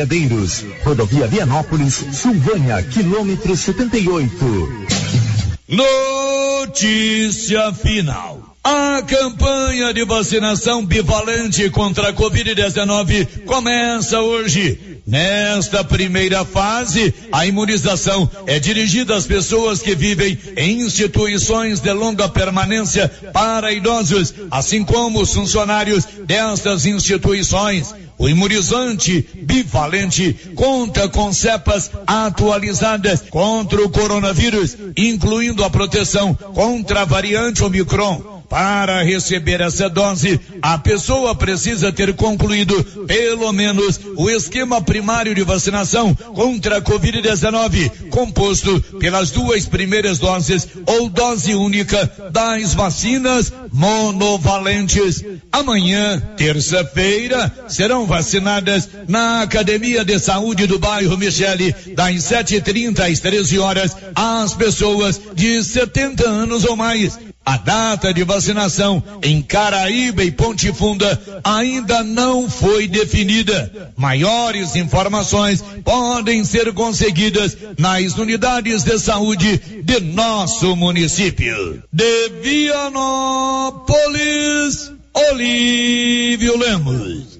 Boiadeiros, rodovia Vianópolis, Silvânia, quilômetro 78. Notícia final. A campanha de vacinação bivalente contra a Covid-19 começa hoje. Nesta primeira fase, a imunização é dirigida às pessoas que vivem em instituições de longa permanência para idosos, assim como os funcionários destas instituições. O imunizante bivalente conta com cepas atualizadas contra o coronavírus, incluindo a proteção contra a variante Omicron. Para receber essa dose, a pessoa precisa ter concluído pelo menos o esquema primário de vacinação contra a Covid-19, composto pelas duas primeiras doses ou dose única das vacinas monovalentes. Amanhã, terça-feira, serão vacinadas na Academia de Saúde do bairro Michele, das 7h30 às 13 horas, as pessoas de 70 anos ou mais. A data de vacinação em Caraíba e Ponte Funda ainda não foi definida. Maiores informações podem ser conseguidas nas unidades de saúde de nosso município. De Vianópolis, Olívio Lemos.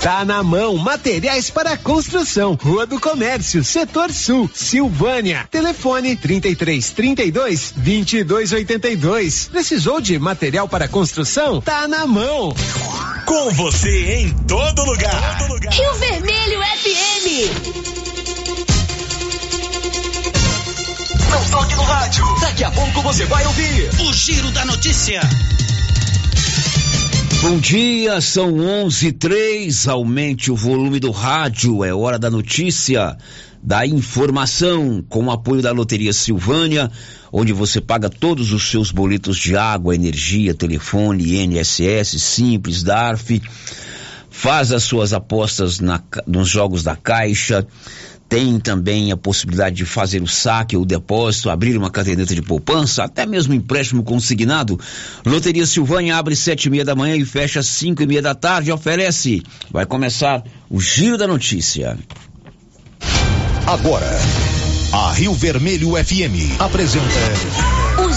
Tá na mão Materiais para Construção, Rua do Comércio, Setor Sul, Silvânia. Telefone 33 32 22 82. Precisou de material para construção? Tá na mão. Com você em todo lugar. Todo lugar. Rio Vermelho FM. Não toque no rádio. Daqui a pouco você vai ouvir o Giro da Notícia. Bom dia, são 11:03. Aumente o volume do rádio. É hora da notícia da informação com o apoio da Loteria Silvânia, onde você paga todos os seus boletos de água, energia, telefone, INSS, Simples, DARF, faz as suas apostas na, nos jogos da Caixa, tem também a possibilidade de fazer o saque ou o depósito, abrir uma caderneta de poupança, até mesmo empréstimo consignado. Loteria Silvânia abre sete e meia da manhã e fecha cinco e meia da tarde. Oferece. Vai começar o Giro da Notícia. Agora, a Rio Vermelho FM apresenta.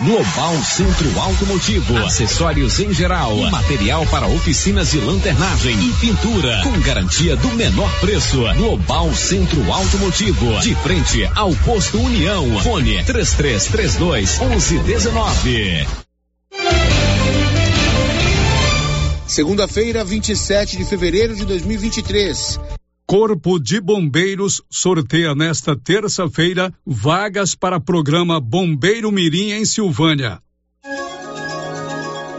Global Centro Automotivo, acessórios em geral, material para oficinas de lanternagem e pintura, com garantia do menor preço. Global Centro Automotivo, de frente ao posto União. Fone 3332 1119. Segunda-feira, 27 de fevereiro de 2023. Corpo de Bombeiros sorteia nesta terça-feira vagas para programa Bombeiro Mirim em Silvânia.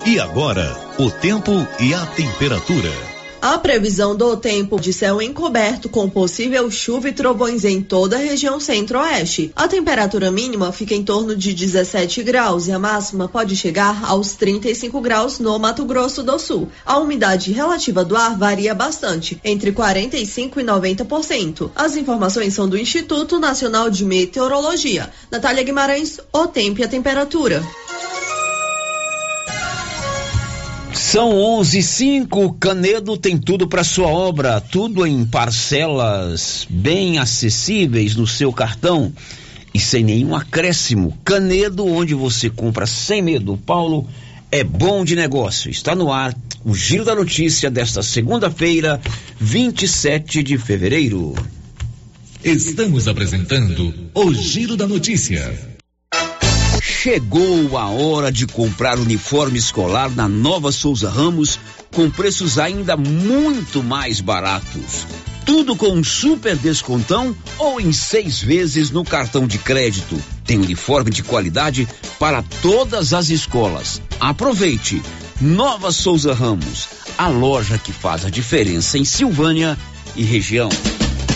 E agora, o tempo e a temperatura. A previsão do tempo de céu encoberto com possível chuva e trovões em toda a região centro-oeste. A temperatura mínima fica em torno de 17 graus e a máxima pode chegar aos 35 graus no Mato Grosso do Sul. A umidade relativa do ar varia bastante, entre 45 e 90%. As informações são do Instituto Nacional de Meteorologia. Natália Guimarães, o tempo e a temperatura. São 11 cinco. Canedo tem tudo para sua obra, tudo em parcelas bem acessíveis no seu cartão e sem nenhum acréscimo. Canedo, onde você compra sem medo. Paulo é bom de negócio. Está no ar o Giro da Notícia desta segunda-feira, 27 de fevereiro. Estamos apresentando o Giro da Notícia. Chegou a hora de comprar uniforme escolar na Nova Souza Ramos com preços ainda muito mais baratos. Tudo com um super descontão ou em seis vezes no cartão de crédito. Tem uniforme de qualidade para todas as escolas. Aproveite! Nova Souza Ramos, a loja que faz a diferença em Silvânia e região.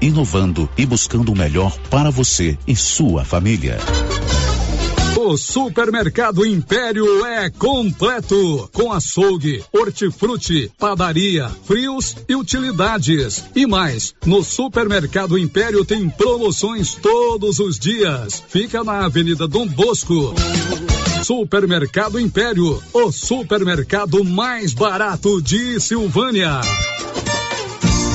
inovando e buscando o melhor para você e sua família. O Supermercado Império é completo, com açougue, hortifruti, padaria, frios e utilidades. E mais, no Supermercado Império tem promoções todos os dias. Fica na Avenida Dom Bosco. Supermercado Império, o supermercado mais barato de Silvânia.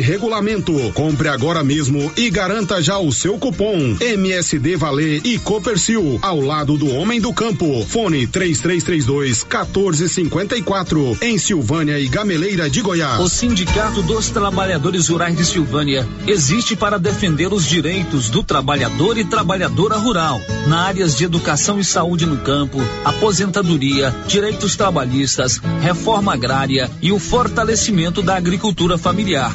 regulamento. Compre agora mesmo e garanta já o seu cupom MSD Valer e Copercil ao lado do Homem do Campo. Fone 3332 1454 em Silvânia e Gameleira de Goiás. O Sindicato dos Trabalhadores Rurais de Silvânia existe para defender os direitos do trabalhador e trabalhadora rural na áreas de educação e saúde no campo, aposentadoria, direitos trabalhistas, reforma agrária e o fortalecimento da agricultura familiar.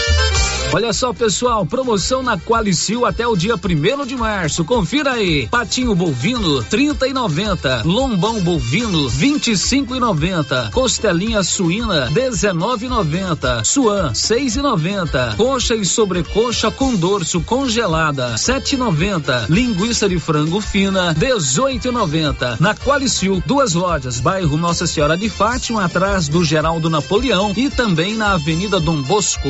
Olha só, pessoal, promoção na Qualicil até o dia primeiro de março. Confira aí. Patinho bovino, trinta e noventa. Lombão bovino, vinte e cinco e noventa. Costelinha suína, dezenove e noventa. Suan, seis e noventa. Coxa e sobrecoxa com dorso congelada, sete e noventa. Linguiça de frango fina, dezoito e noventa. Na Qualicil, duas lojas, bairro Nossa Senhora de Fátima, atrás do Geraldo Napoleão e também na Avenida Dom Bosco.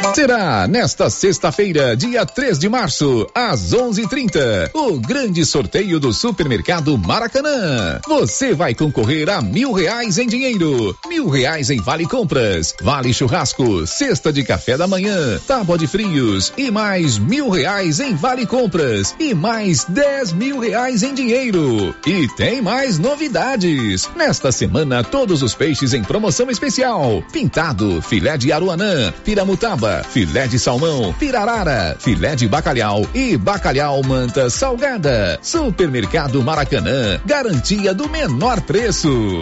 Será nesta sexta-feira, dia 3 de março, às 11:30, o grande sorteio do Supermercado Maracanã. Você vai concorrer a mil reais em dinheiro, mil reais em vale compras, vale churrasco, cesta de café da manhã, tábua de frios e mais mil reais em vale compras e mais dez mil reais em dinheiro. E tem mais novidades. Nesta semana, todos os peixes em promoção especial: pintado, filé de aruanã, piramutaba, filé de salmão, pirarara, filé de bacalhau e bacalhau manta salgada. Supermercado Maracanã, garantia do menor preço.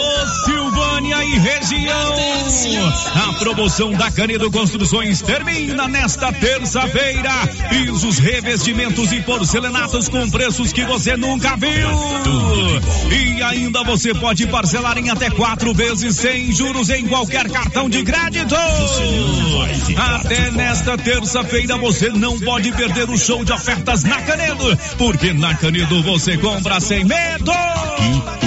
E região! A promoção da Canedo Construções termina nesta terça-feira. Pisos, revestimentos e porcelanatos com preços que você nunca viu. E ainda você pode parcelar em até quatro vezes sem juros em qualquer cartão de crédito. Até nesta terça-feira você não pode perder o show de ofertas na Canedo, porque na Canedo você compra sem medo.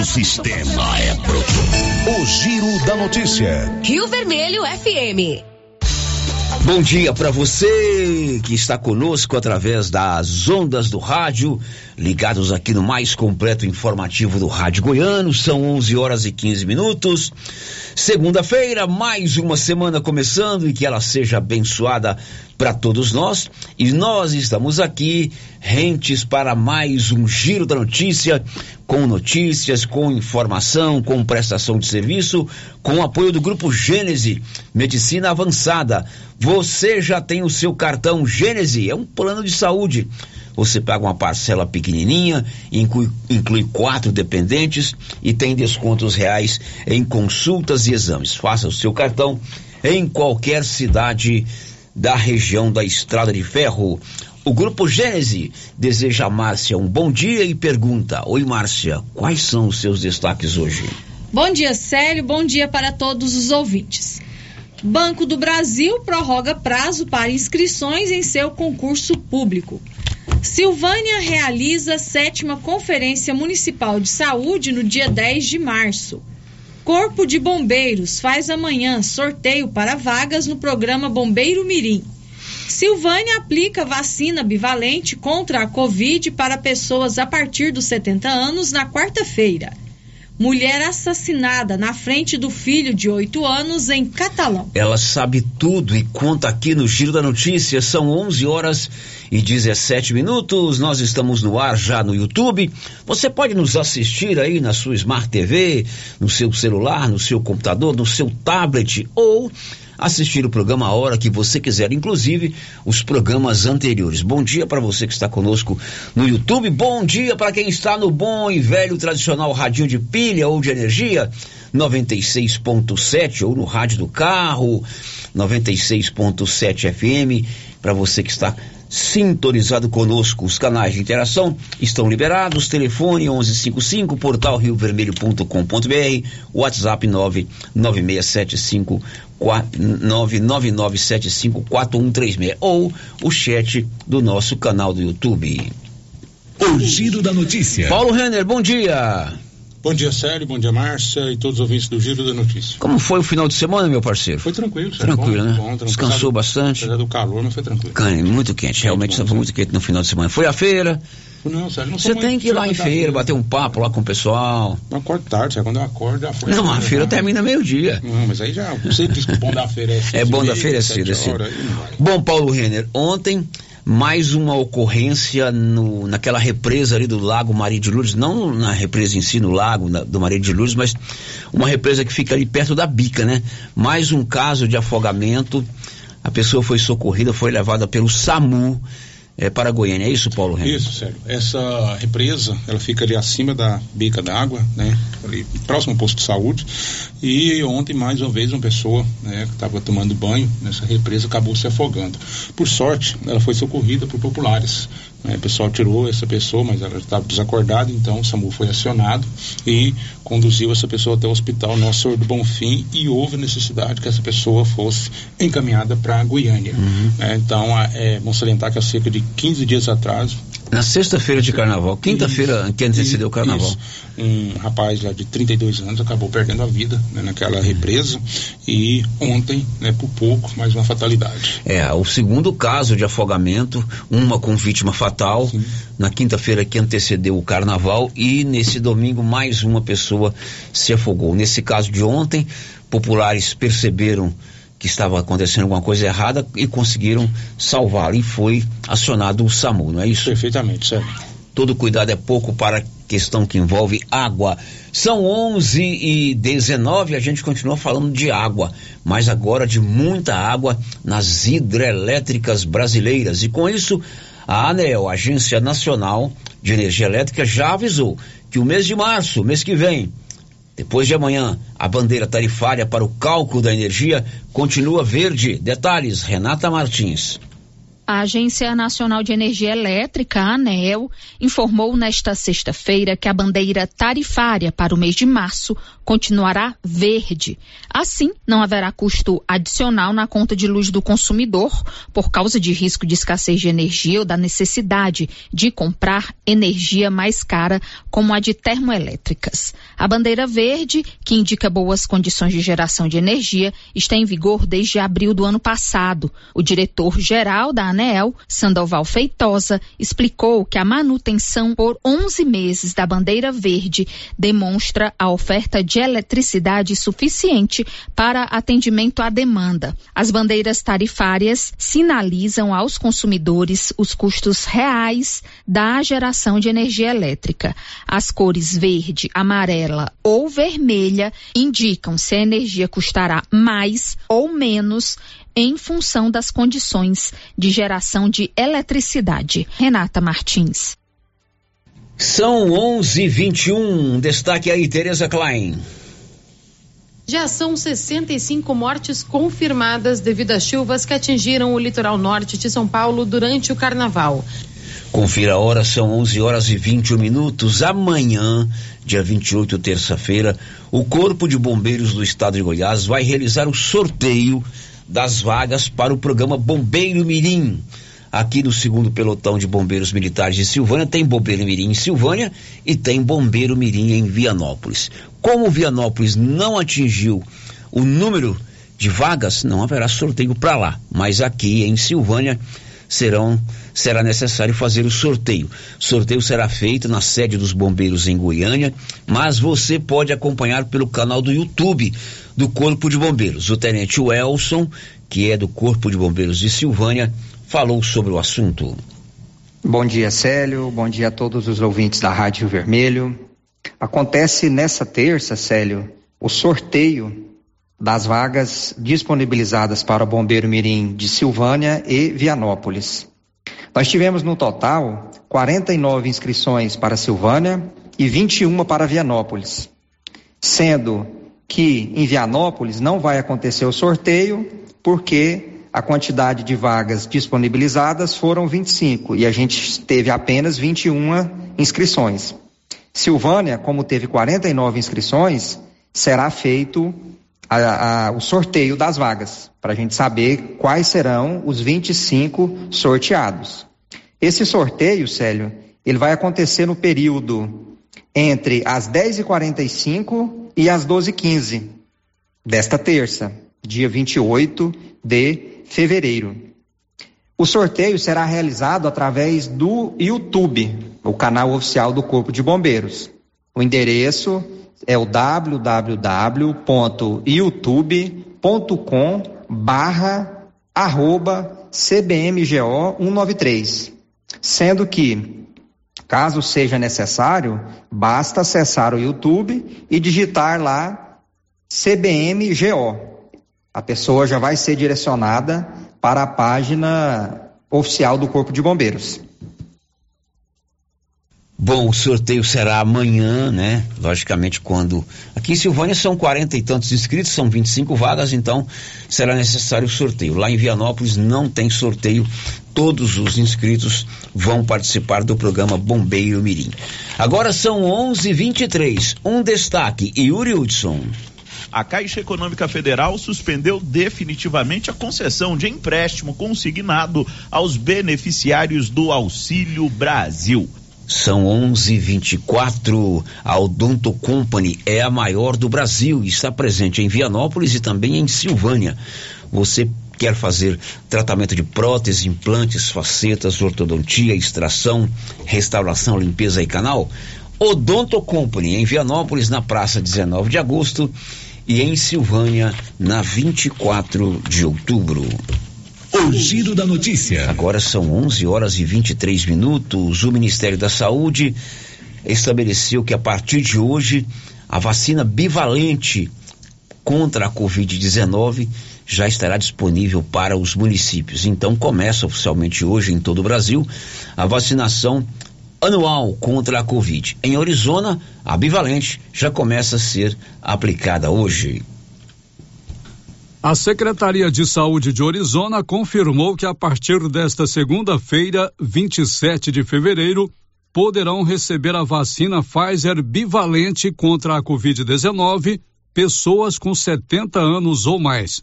O sistema é pronto. O Giro da Notícia. Rio Vermelho FM. Bom dia para você que está conosco através das ondas do rádio, ligados aqui no mais completo informativo do Rádio Goiano. São 11 horas e 15 minutos. Segunda-feira, mais uma semana começando e que ela seja abençoada para todos nós. E nós estamos aqui, rentes para mais um giro da notícia, com notícias, com informação, com prestação de serviço, com apoio do Grupo Gênese, Medicina Avançada. Você já tem o seu cartão Gênese, é um plano de saúde. Você paga uma parcela pequenininha, inclui, inclui quatro dependentes e tem descontos reais em consultas e exames. Faça o seu cartão em qualquer cidade da região da Estrada de Ferro. O Grupo Gênese deseja a Márcia um bom dia e pergunta: Oi, Márcia, quais são os seus destaques hoje? Bom dia, Célio. Bom dia para todos os ouvintes. Banco do Brasil prorroga prazo para inscrições em seu concurso público. Silvânia realiza a sétima Conferência Municipal de Saúde no dia 10 de março. Corpo de Bombeiros faz amanhã sorteio para vagas no programa Bombeiro Mirim. Silvânia aplica vacina bivalente contra a Covid para pessoas a partir dos 70 anos na quarta-feira. Mulher assassinada na frente do filho de 8 anos em Catalão. Ela sabe tudo e conta aqui no Giro da Notícia. São 11 horas e 17 minutos. Nós estamos no ar já no YouTube. Você pode nos assistir aí na sua Smart TV, no seu celular, no seu computador, no seu tablet ou assistir o programa a hora que você quiser, inclusive os programas anteriores. Bom dia para você que está conosco no YouTube. Bom dia para quem está no bom e velho tradicional radinho de pilha ou de energia 96.7 ou no rádio do carro 96.7 FM para você que está sintonizado conosco. Os canais de interação estão liberados. Telefone 1155, portal riovermelho.com.br, WhatsApp 99675 999754136 ou o chat do nosso canal do YouTube. O Giro da Notícia. Paulo Renner, bom dia. Bom dia, Sérgio, bom dia, Márcia e todos os ouvintes do Giro da Notícia. Como foi o final de semana, meu parceiro? Foi tranquilo, Sérgio. Tranquilo, bom, né? Bom, tranquilo. Descansou bastante. Apesar do calor, mas foi tranquilo. Cane, muito quente, realmente foi sim. muito quente no final de semana. Foi a feira. Não, Sérgio, não Você tem muito que ir lá em feira, bater um papo lá com o pessoal. Eu acordo tarde, Sérgio. Quando eu acordo, a feira. Não, a feira termina meio-dia. Não, mas aí já. Você diz que o bom da feira é É bom da feira é cedo, é cedo. Bom, Paulo Renner, ontem mais uma ocorrência no, naquela represa ali do Lago Maria de Lourdes, não na represa em si, no lago na- do Maria de Lourdes, mas uma represa que fica ali perto da bica, né? Mais um caso de afogamento. A pessoa foi socorrida, foi levada pelo SAMU eh, para Goiânia. É isso, Paulo Renner? Isso, sério. Essa represa, ela fica ali acima da bica d'água, né? Ali próximo ao posto de saúde. E ontem, mais uma vez, uma pessoa, né, que estava tomando banho nessa represa acabou se afogando. Por sorte, ela foi socorrida por populares. Né? O pessoal tirou essa pessoa, mas ela estava desacordada, então o SAMU foi acionado e conduziu essa pessoa até o hospital Nosso Senhor do Bonfim e houve necessidade que essa pessoa fosse encaminhada para Goiânia. né? Então, é, vamos salientar que há cerca de 15 dias atrás, Na sexta-feira de carnaval, quinta-feira que antecedeu o carnaval. isso. Um rapaz lá de 32 anos acabou perdendo a vida né, naquela represa e ontem, né, por pouco, mais uma fatalidade. É, o segundo caso de afogamento, uma com vítima fatal, na quinta-feira que antecedeu o carnaval, e nesse domingo mais uma pessoa se afogou. Nesse caso de ontem, populares perceberam que estava acontecendo alguma coisa errada e conseguiram salvá-la. E foi acionado o SAMU, não é isso? Perfeitamente, sério. Todo cuidado é pouco para a questão que envolve água. São 11 e 19, a gente continua falando de água, mas agora de muita água nas hidrelétricas brasileiras. E com isso, a ANEL, Agência Nacional de Energia Elétrica, já avisou que o mês de março, mês que vem, depois de amanhã, a bandeira tarifária para o cálculo da energia continua verde. Detalhes, Renata Martins. A Agência Nacional de Energia Elétrica, a ANEL, informou nesta sexta-feira que a bandeira tarifária para o mês de março continuará verde. Assim, não haverá custo adicional na conta de luz do consumidor por causa de risco de escassez de energia ou da necessidade de comprar energia mais cara, como a de termoelétricas. A bandeira verde, que indica boas condições de geração de energia, está em vigor desde abril do ano passado. O diretor-geral da ANEEL, Sandoval Feitosa, explicou que a manutenção por 11 meses da bandeira verde demonstra a oferta de eletricidade suficiente para atendimento à demanda. As bandeiras tarifárias sinalizam aos consumidores os custos reais da geração de energia elétrica. As cores verde, amarela ou vermelha indicam se a energia custará mais ou menos em função das condições de geração de eletricidade. Renata Martins. São 11:21. Destaque aí, Tereza Klein. Já são 65 mortes confirmadas devido às chuvas que atingiram o litoral norte de São Paulo durante o carnaval. Confira a hora, são 11 horas e 21 minutos. Amanhã, dia 28, terça-feira, o Corpo de Bombeiros do Estado de Goiás vai realizar o sorteio das vagas para o programa Bombeiro Mirim. Aqui no segundo pelotão de bombeiros militares de Silvânia tem Bombeiro Mirim em Silvânia e tem Bombeiro Mirim em Vianópolis. Como Vianópolis não atingiu o número de vagas, não haverá sorteio para lá. Mas aqui em Silvânia serão será necessário fazer o sorteio. O sorteio será feito na sede dos bombeiros em Goiânia, mas você pode acompanhar pelo canal do YouTube do Corpo de Bombeiros. O tenente Welson, que é do Corpo de Bombeiros de Silvânia, falou sobre o assunto. Bom dia, Célio. Bom dia a todos os ouvintes da Rádio Vermelho. Acontece nessa terça, Célio, o sorteio das vagas disponibilizadas para o Bombeiro Mirim de Silvânia e Vianópolis. Nós tivemos no total 49 inscrições para Silvânia e 21 para Vianópolis, sendo que em Vianópolis não vai acontecer o sorteio porque a quantidade de vagas disponibilizadas foram 25 e a gente teve apenas 21 inscrições. Silvânia, como teve 49 inscrições, será feito a, a, o sorteio das vagas, para a gente saber quais serão os 25 sorteados. Esse sorteio, Célio, ele vai acontecer no período entre as 10h45 e as 12h15 desta terça, dia 28 de fevereiro. O sorteio será realizado através do YouTube, o canal oficial do Corpo de Bombeiros. O endereço é o www.youtube.com barra arroba CBMGO 193. Sendo que, caso seja necessário, basta acessar o YouTube e digitar lá CBMGO. A pessoa já vai ser direcionada para a página oficial do Corpo de Bombeiros. Bom, o sorteio será amanhã, né? Logicamente, quando. Aqui em Silvânia são quarenta e tantos inscritos, são 25 vagas, então será necessário o sorteio. Lá em Vianópolis não tem sorteio, todos os inscritos vão participar do programa Bombeiro Mirim. Agora são 11:23. Um destaque, Yuri Hudson. A Caixa Econômica Federal suspendeu definitivamente a concessão de empréstimo consignado aos beneficiários do Auxílio Brasil. São 11:24. A Odonto Company é a maior do Brasil e está presente em Vianópolis e também em Silvânia. Você quer fazer tratamento de prótese, implantes, facetas, ortodontia, extração, restauração, limpeza e canal? Odonto Company em Vianópolis na praça 19 de agosto e em Silvânia na 24 de outubro. O giro da notícia. Agora são 11 horas e 23 minutos. O Ministério da Saúde estabeleceu que a partir de hoje a vacina bivalente contra a Covid-19 já estará disponível para os municípios. Então começa oficialmente hoje em todo o Brasil a vacinação anual contra a Covid. Em Arizona, a bivalente já começa a ser aplicada hoje. A Secretaria de Saúde de Orizona confirmou que a partir desta segunda-feira, 27 de fevereiro, poderão receber a vacina Pfizer bivalente contra a Covid-19 pessoas com 70 anos ou mais.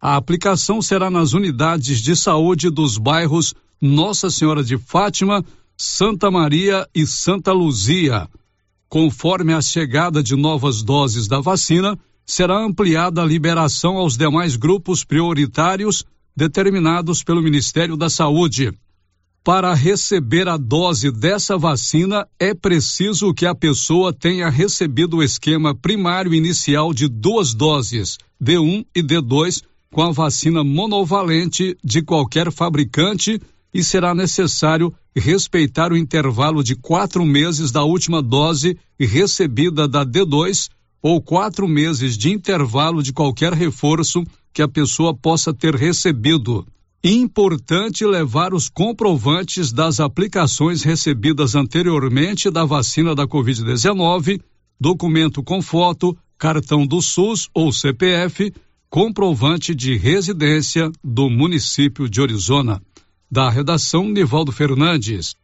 A aplicação será nas unidades de saúde dos bairros Nossa Senhora de Fátima, Santa Maria e Santa Luzia. Conforme a chegada de novas doses da vacina, será ampliada a liberação aos demais grupos prioritários determinados pelo Ministério da Saúde. Para receber a dose dessa vacina, é preciso que a pessoa tenha recebido o esquema primário inicial de duas doses, D1 e D2, com a vacina monovalente de qualquer fabricante e será necessário respeitar o intervalo de quatro meses da última dose recebida da D2 ou quatro meses de intervalo de qualquer reforço que a pessoa possa ter recebido. Importante levar os comprovantes das aplicações recebidas anteriormente da vacina da Covid-19, documento com foto, cartão do SUS ou CPF, comprovante de residência do município de Orizona. Da redação, Nivaldo Fernandes.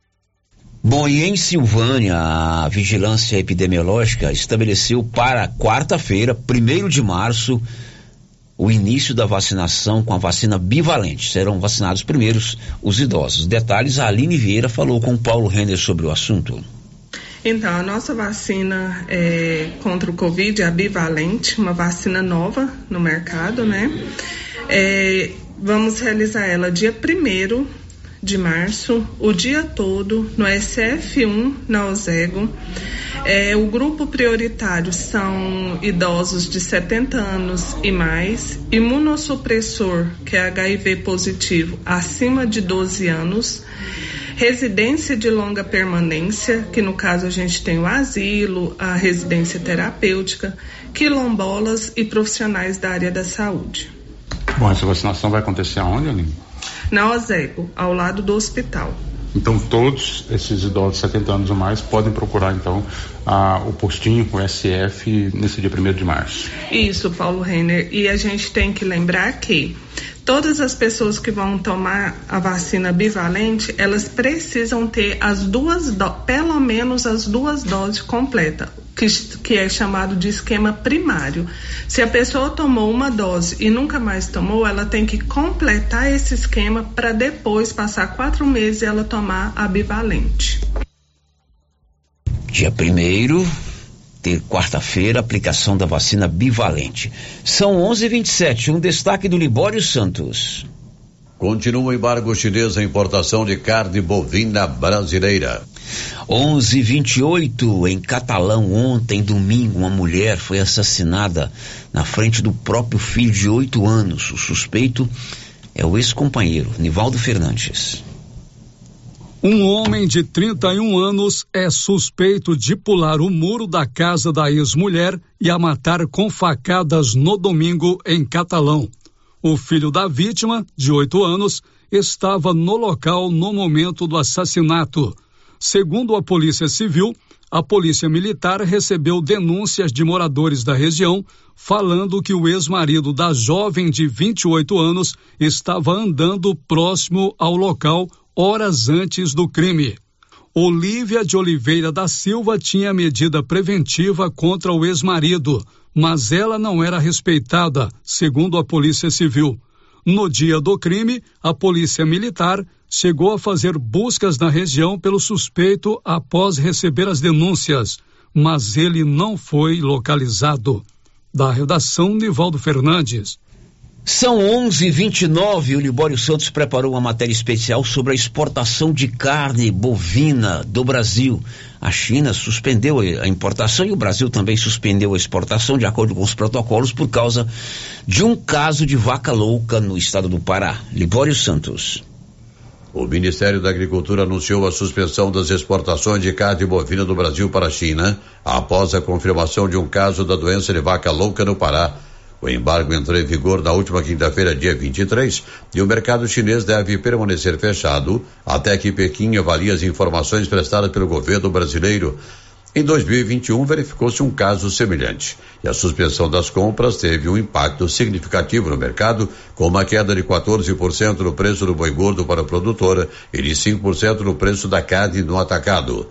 Bom, e em Silvânia, a vigilância epidemiológica estabeleceu para quarta-feira, primeiro de março, o início da vacinação com a vacina bivalente. Serão vacinados primeiros os idosos. Detalhes, a Aline Vieira falou com o Paulo Renner sobre o assunto. Então, a nossa vacina é, contra o Covid é a bivalente, uma vacina nova no mercado, né? É, vamos realizar ela dia 1 de março, o dia todo, no SF1, na Ozego. É, o grupo prioritário são idosos de 70 anos e mais, imunossupressor, que é HIV positivo, acima de 12 anos, residência de longa permanência, que no caso a gente tem o asilo, a residência terapêutica, quilombolas e profissionais da área da saúde. Bom, essa vacinação vai acontecer aonde, Aline? Na OSEGO, ao lado do hospital. Então todos esses idosos de 70 anos ou mais podem procurar então a, o postinho, o SF, nesse dia 1 de março. Isso, Paulo Renner. E a gente tem que lembrar que todas as pessoas que vão tomar a vacina bivalente, elas precisam ter as duas, pelo menos as duas doses completas que, que é chamado de esquema primário. Se a pessoa tomou uma dose e nunca mais tomou, ela tem que completar esse esquema para depois passar quatro meses e ela tomar a bivalente. Dia primeiro, ter quarta-feira, aplicação da vacina bivalente. São 11:27. Um destaque do Libório Santos. Continua o embargo chinês à importação de carne bovina brasileira. 11:28 em Catalão ontem domingo uma mulher foi assassinada na frente do próprio filho de oito anos. O suspeito é o ex-companheiro Nivaldo Fernandes. Um homem de 31 anos é suspeito de pular o muro da casa da ex-mulher e a matar com facadas no domingo em Catalão. O filho da vítima, de oito anos, estava no local no momento do assassinato. Segundo a Polícia Civil, a Polícia Militar recebeu denúncias de moradores da região falando que o ex-marido da jovem de 28 anos estava andando próximo ao local horas antes do crime. Olívia de Oliveira da Silva tinha medida preventiva contra o ex-marido mas ela não era respeitada, segundo a Polícia Civil. No dia do crime, a Polícia Militar chegou a fazer buscas na região pelo suspeito após receber as denúncias, mas ele não foi localizado. Da redação, Nivaldo Fernandes. São 11:29. O Libório Santos preparou uma matéria especial sobre a exportação de carne bovina do Brasil. A China suspendeu a importação e o Brasil também suspendeu a exportação de acordo com os protocolos por causa de um caso de vaca louca no estado do Pará. Libório Santos. O Ministério da Agricultura anunciou a suspensão das exportações de carne bovina do Brasil para a China após a confirmação de um caso da doença de vaca louca no Pará o embargo entrou em vigor na última quinta-feira, dia 23, e o mercado chinês deve permanecer fechado até que Pequim avalie as informações prestadas pelo governo brasileiro. Em 2021, verificou-se um caso semelhante. E a suspensão das compras teve um impacto significativo no mercado, com uma queda de 14% no preço do boi gordo para a produtora e de 5% no preço da carne no atacado.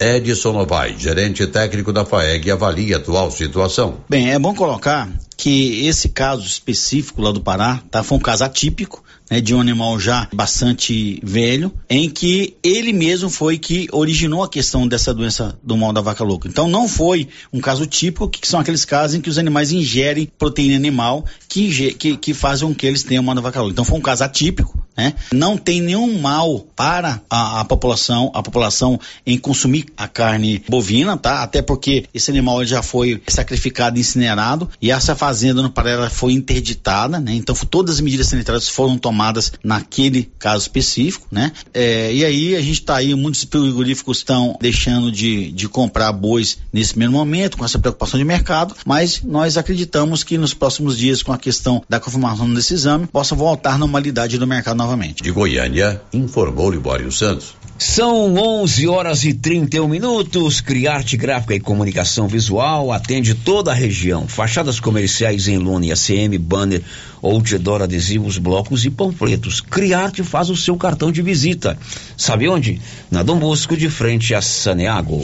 Edson Novai, gerente técnico da FAEG, avalia a atual situação. Bem, é bom colocar que esse caso específico lá do Pará, tá, foi um caso atípico, né, de um animal já bastante velho, em que ele mesmo foi que originou a questão dessa doença do mal da vaca louca. Então não foi um caso típico, que são aqueles casos em que os animais ingerem proteína animal que, que, que fazem com que eles tenham mal da vaca louca. Então foi um caso atípico, né? Não tem nenhum mal para a, a, população, a população em consumir a carne bovina, tá? Até porque esse animal já foi sacrificado, incinerado e essa fazenda no Pará foi interditada, né? Então todas as medidas sanitárias foram tomadas naquele caso específico, né? É, e aí a gente está aí, muitos frigoríficos estão deixando de, de comprar bois nesse primeiro momento, com essa preocupação de mercado, mas nós acreditamos que nos próximos dias, com a questão da confirmação desse exame, possa voltar à normalidade do mercado novamente. De Goiânia, informou Libório Santos. São 11 horas e 31 minutos. Criarte Gráfica e Comunicação Visual atende toda a região. Fachadas comerciais em lona e ACM, banner, outdoor, adesivos, blocos e panfletos. Criarte faz o seu cartão de visita. Sabe onde? Na Dom Bosco, de frente a Saneago.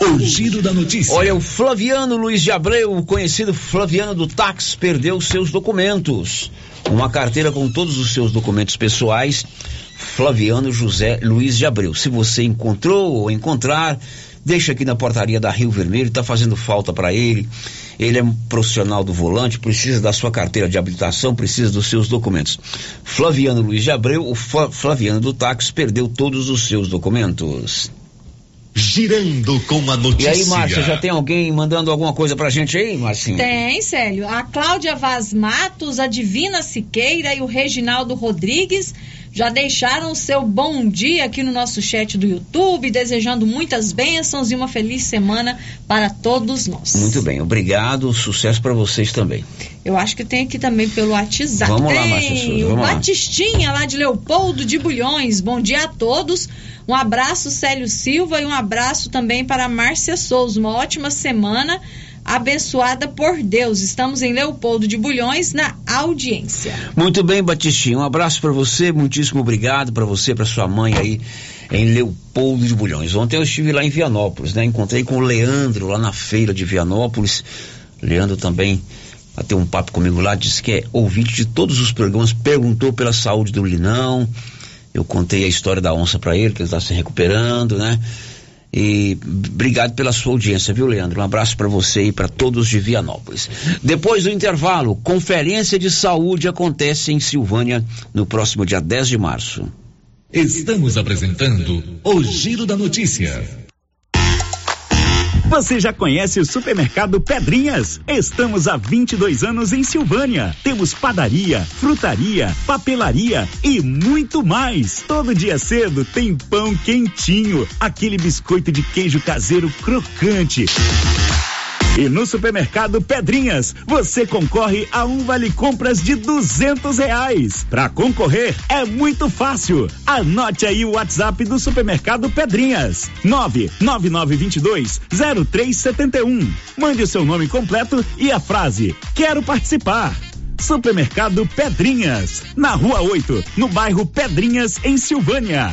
O giro da notícia. Olha, o Flaviano Luiz de Abreu, o conhecido Flaviano do Táxi, perdeu seus documentos. Uma carteira com todos os seus documentos pessoais. Flaviano José Luiz de Abreu. Se você encontrou ou encontrar, deixa aqui na portaria da Rio Vermelho, está fazendo falta para ele. Ele é um profissional do volante, precisa da sua carteira de habilitação, precisa dos seus documentos. Flaviano Luiz de Abreu, o Flaviano do Táxi, perdeu todos os seus documentos. Girando com a notícia. E aí, Márcia, já tem alguém mandando alguma coisa pra gente aí, Marcinho? Tem, Célio. A Cláudia Vaz Matos, a Divina Siqueira e o Reginaldo Rodrigues já deixaram o seu bom dia aqui no nosso chat do YouTube, desejando muitas bênçãos e uma feliz semana para todos nós. Muito bem, obrigado, sucesso para vocês também. Eu acho que tem aqui também pelo WhatsApp. Vamos tem lá, Márcia Souza, vamos o lá. Batistinha lá de Leopoldo de Bulhões. Bom dia a todos. Um abraço, Célio Silva, e um abraço também para Márcia Souza. Uma ótima semana abençoada por Deus. Estamos em Leopoldo de Bulhões na audiência. Muito bem, Batistinho. Um abraço para você, muitíssimo obrigado para você, para sua mãe aí em Leopoldo de Bulhões. Ontem eu estive lá em Vianópolis, né? Encontrei com o Leandro lá na feira de Vianópolis. Leandro também bateu um papo comigo lá, disse que é ouvinte de todos os programas, perguntou pela saúde do Linão. Eu contei a história da onça para ele, que ele está se recuperando, né? E obrigado pela sua audiência, viu, Leandro? Um abraço para você e para todos de Vianópolis. Depois do intervalo, conferência de saúde acontece em Silvânia no próximo dia 10 de março. Estamos apresentando o Giro da Notícia. Você já conhece o supermercado Pedrinhas? Estamos há 22 anos em Silvânia. Temos padaria, frutaria, papelaria e muito mais. Todo dia cedo tem pão quentinho, aquele biscoito de queijo caseiro crocante. E no supermercado Pedrinhas, você concorre a um vale compras de duzentos reais. Para concorrer é muito fácil. Anote aí o WhatsApp do supermercado Pedrinhas: nove nove nove vinte dois zero três setenta e um. Mande o seu nome completo e a frase Quero participar. Supermercado Pedrinhas, na Rua 8, no bairro Pedrinhas, em Silvânia.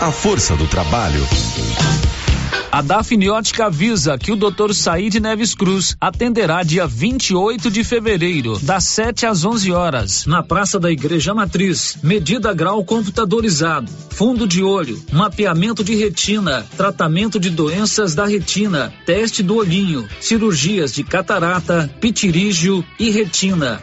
A força do trabalho. A Dafniótica avisa que o Dr. Said Neves Cruz atenderá dia 28 de fevereiro, das 7 às 11 horas, na Praça da Igreja Matriz. Medida grau computadorizado, fundo de olho, mapeamento de retina, tratamento de doenças da retina, teste do olhinho, cirurgias de catarata, pitirígio e retina.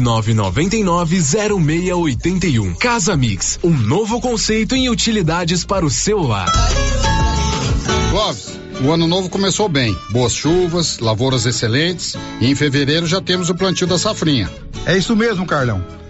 999990681. Casa Mix, um novo conceito em utilidades para o seu lar. Clóvis, o ano novo começou bem. Boas chuvas, lavouras excelentes e em fevereiro já temos o plantio da safrinha. É isso mesmo, Carlão.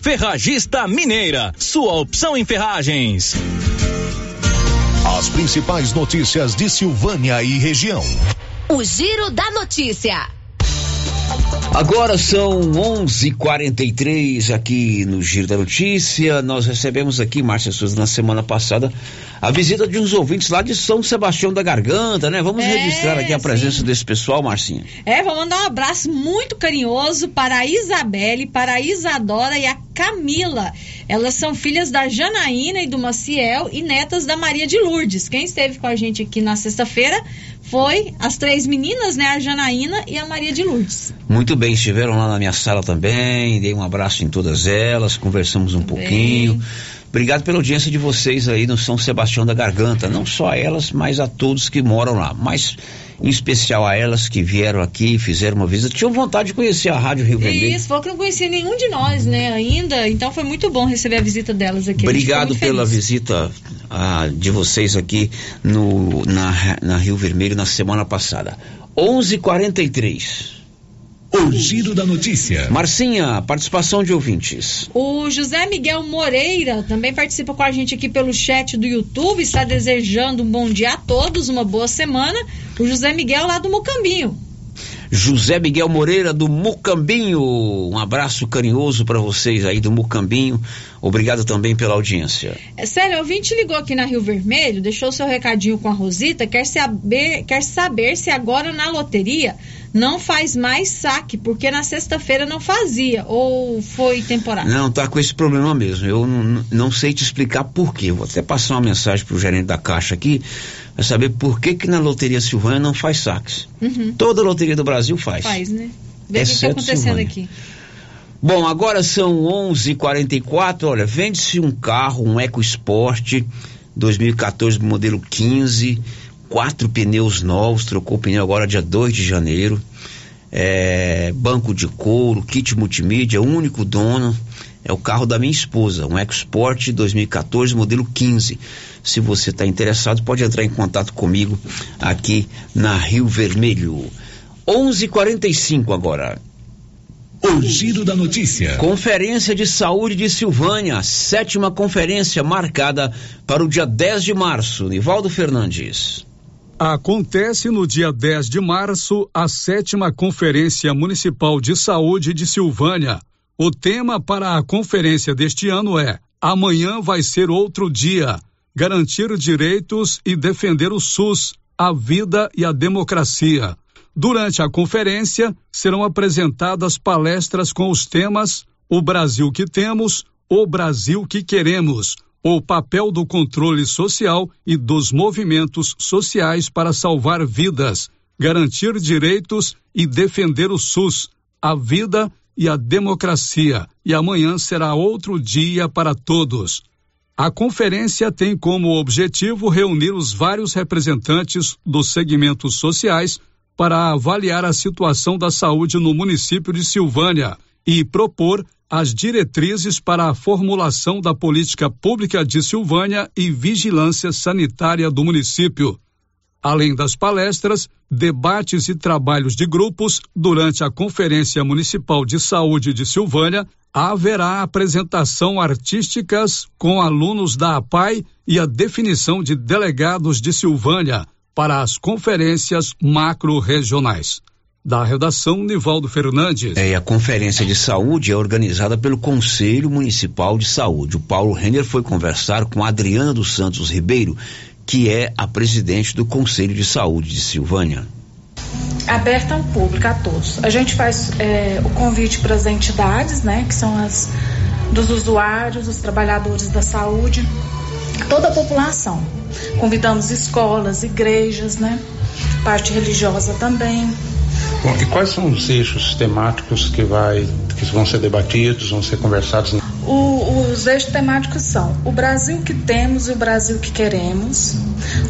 Ferragista Mineira, sua opção em ferragens. As principais notícias de Silvânia e região. O Giro da Notícia. Agora são 11:43 aqui no Giro da Notícia. Nós recebemos aqui, Márcia Souza, na semana passada, a visita de uns ouvintes lá de São Sebastião da Garganta, né? Vamos É, registrar aqui a presença sim. desse pessoal, Marcinha. É, vou mandar um abraço muito carinhoso para a Isabelle, para a Isadora e a Camila. Elas são filhas da Janaína e do Maciel e netas da Maria de Lourdes. Quem esteve com a gente aqui na sexta-feira foi as três meninas, né? A Janaína e a Maria de Lourdes. Muito bem, estiveram lá na minha sala também. Dei um abraço em todas elas, conversamos um pouquinho. Obrigado pela audiência de vocês aí no São Sebastião da Garganta. Não só a elas, mas a todos que moram lá. Mas em especial a elas que vieram aqui, fizeram uma visita. Tinham vontade de conhecer a Rádio Rio Vermelho. Isso, falou que não conhecia nenhum de nós, né, ainda. Então foi muito bom receber a visita delas aqui. Obrigado pela feliz. visita ah, de vocês aqui no, na, na Rio Vermelho na semana passada. 11:43. O Giro da Notícia. Marcinha, participação de ouvintes. O José Miguel Moreira também participa com a gente aqui pelo chat do YouTube, está desejando um bom dia a todos, uma boa semana. O José Miguel lá do Mocambinho. José Miguel Moreira do Mucambinho. Um abraço carinhoso para vocês aí do Mucambinho. Obrigado também pela audiência. É, Sério, o ouvinte ligou aqui na Rio Vermelho, deixou seu recadinho com a Rosita, quer saber, quer saber se agora na loteria não faz mais saque, porque na sexta-feira não fazia, ou foi temporário? Não, tá com esse problema mesmo. Eu não, não sei te explicar por quê. Vou até passar uma mensagem pro gerente da Caixa aqui, para saber por que que na Loteria Silvânia não faz saques. Uhum. Toda loteria do Brasil faz. Faz, né? Vê o que tá Exceto acontecendo Silvânia. aqui. Bom, agora são 11:44. Olha, vende-se um carro, um EcoSport 2014 modelo 15, quatro pneus novos, trocou o pneu agora dia 2 de janeiro. É, banco de couro, kit multimídia, único dono. É o carro da minha esposa, um EcoSport 2014 modelo 15. Se você está interessado, pode entrar em contato comigo aqui na Rio Vermelho. 11:45 agora. O Giro da Notícia. Conferência de Saúde de Silvânia, sétima conferência marcada para o dia 10 de março. Nivaldo Fernandes. Acontece no dia 10 de março a sétima Conferência Municipal de Saúde de Silvânia. O tema para a conferência deste ano é Amanhã vai ser outro dia. Garantir direitos e defender o SUS, a vida e a democracia. Durante a conferência, serão apresentadas palestras com os temas O Brasil que temos, O Brasil que queremos, o papel do controle social e dos movimentos sociais para salvar vidas, garantir direitos e defender o SUS, a vida e a democracia. E amanhã será outro dia para todos. A conferência tem como objetivo reunir os vários representantes dos segmentos sociais para avaliar a situação da saúde no município de Silvânia e propor as diretrizes para a formulação da política pública de Silvânia e vigilância sanitária do município. Além das palestras, debates e trabalhos de grupos, durante a Conferência Municipal de Saúde de Silvânia, haverá apresentação artísticas com alunos da APAI e a definição de delegados de Silvânia para as conferências macro-regionais. Da redação, Nivaldo Fernandes. É, a Conferência de Saúde é organizada pelo Conselho Municipal de Saúde. O Paulo Renner foi conversar com Adriana dos Santos Ribeiro, que é a presidente do Conselho de Saúde de Silvânia. aberta ao público, a todos. A gente faz é, o convite para as entidades, né, que são as dos usuários, os trabalhadores da saúde, toda a população. Convidamos escolas, igrejas, né, parte religiosa também. Bom, e quais são os eixos temáticos que, vai, que vão ser debatidos, vão ser conversados? O- os eixos temáticos são o Brasil que temos e o Brasil que queremos,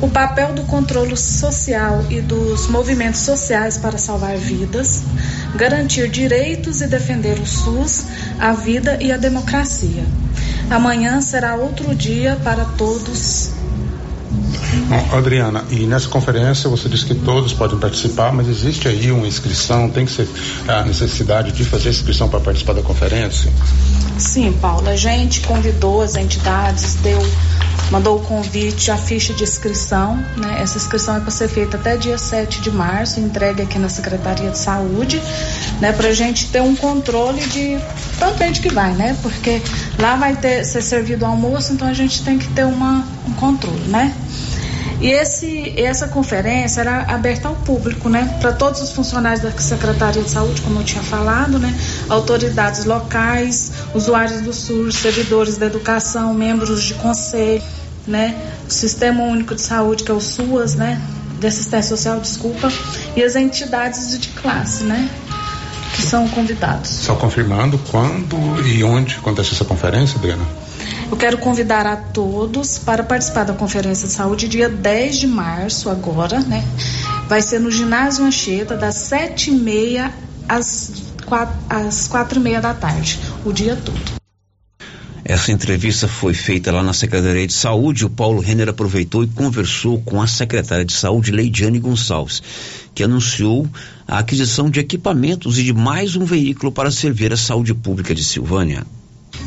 o papel do controle social e dos movimentos sociais para salvar vidas, garantir direitos e defender o SUS, a vida e a democracia. Amanhã será outro dia para todos. Adriana, e nessa conferência você disse que todos podem participar, mas existe aí uma inscrição, tem que ser a necessidade de fazer inscrição para participar da conferência? Sim, Paula, a gente convidou as entidades, deu, mandou o convite, a ficha de inscrição, né? Essa inscrição é para ser feita até dia 7 de março, entregue aqui na Secretaria de Saúde, né? Para a gente ter um controle de tanta gente que vai, né? Porque lá vai ter, ser servido almoço, então a gente tem que ter uma, um controle, né? E esse, essa conferência era aberta ao público, né? Para todos os funcionários da Secretaria de Saúde, como eu tinha falado, né? Autoridades locais, usuários do SUS, servidores da educação, membros de conselho, né? Sistema Único de Saúde, que é o SUAS, né? De assistência social, desculpa, e as entidades de classe, né? Que são convidados. Só confirmando quando e onde acontece essa conferência, Adriana? Eu quero convidar a todos para participar da Conferência de Saúde dia 10 de março, agora, né? Vai ser no Ginásio Anchieta, das sete e meia às quatro, às quatro e meia da tarde, o dia todo. Essa entrevista foi feita lá na Secretaria de Saúde. O Paulo Renner aproveitou e conversou com a secretária de Saúde, Leidiane Gonçalves, que anunciou a aquisição de equipamentos e de mais um veículo para servir a saúde pública de Silvânia.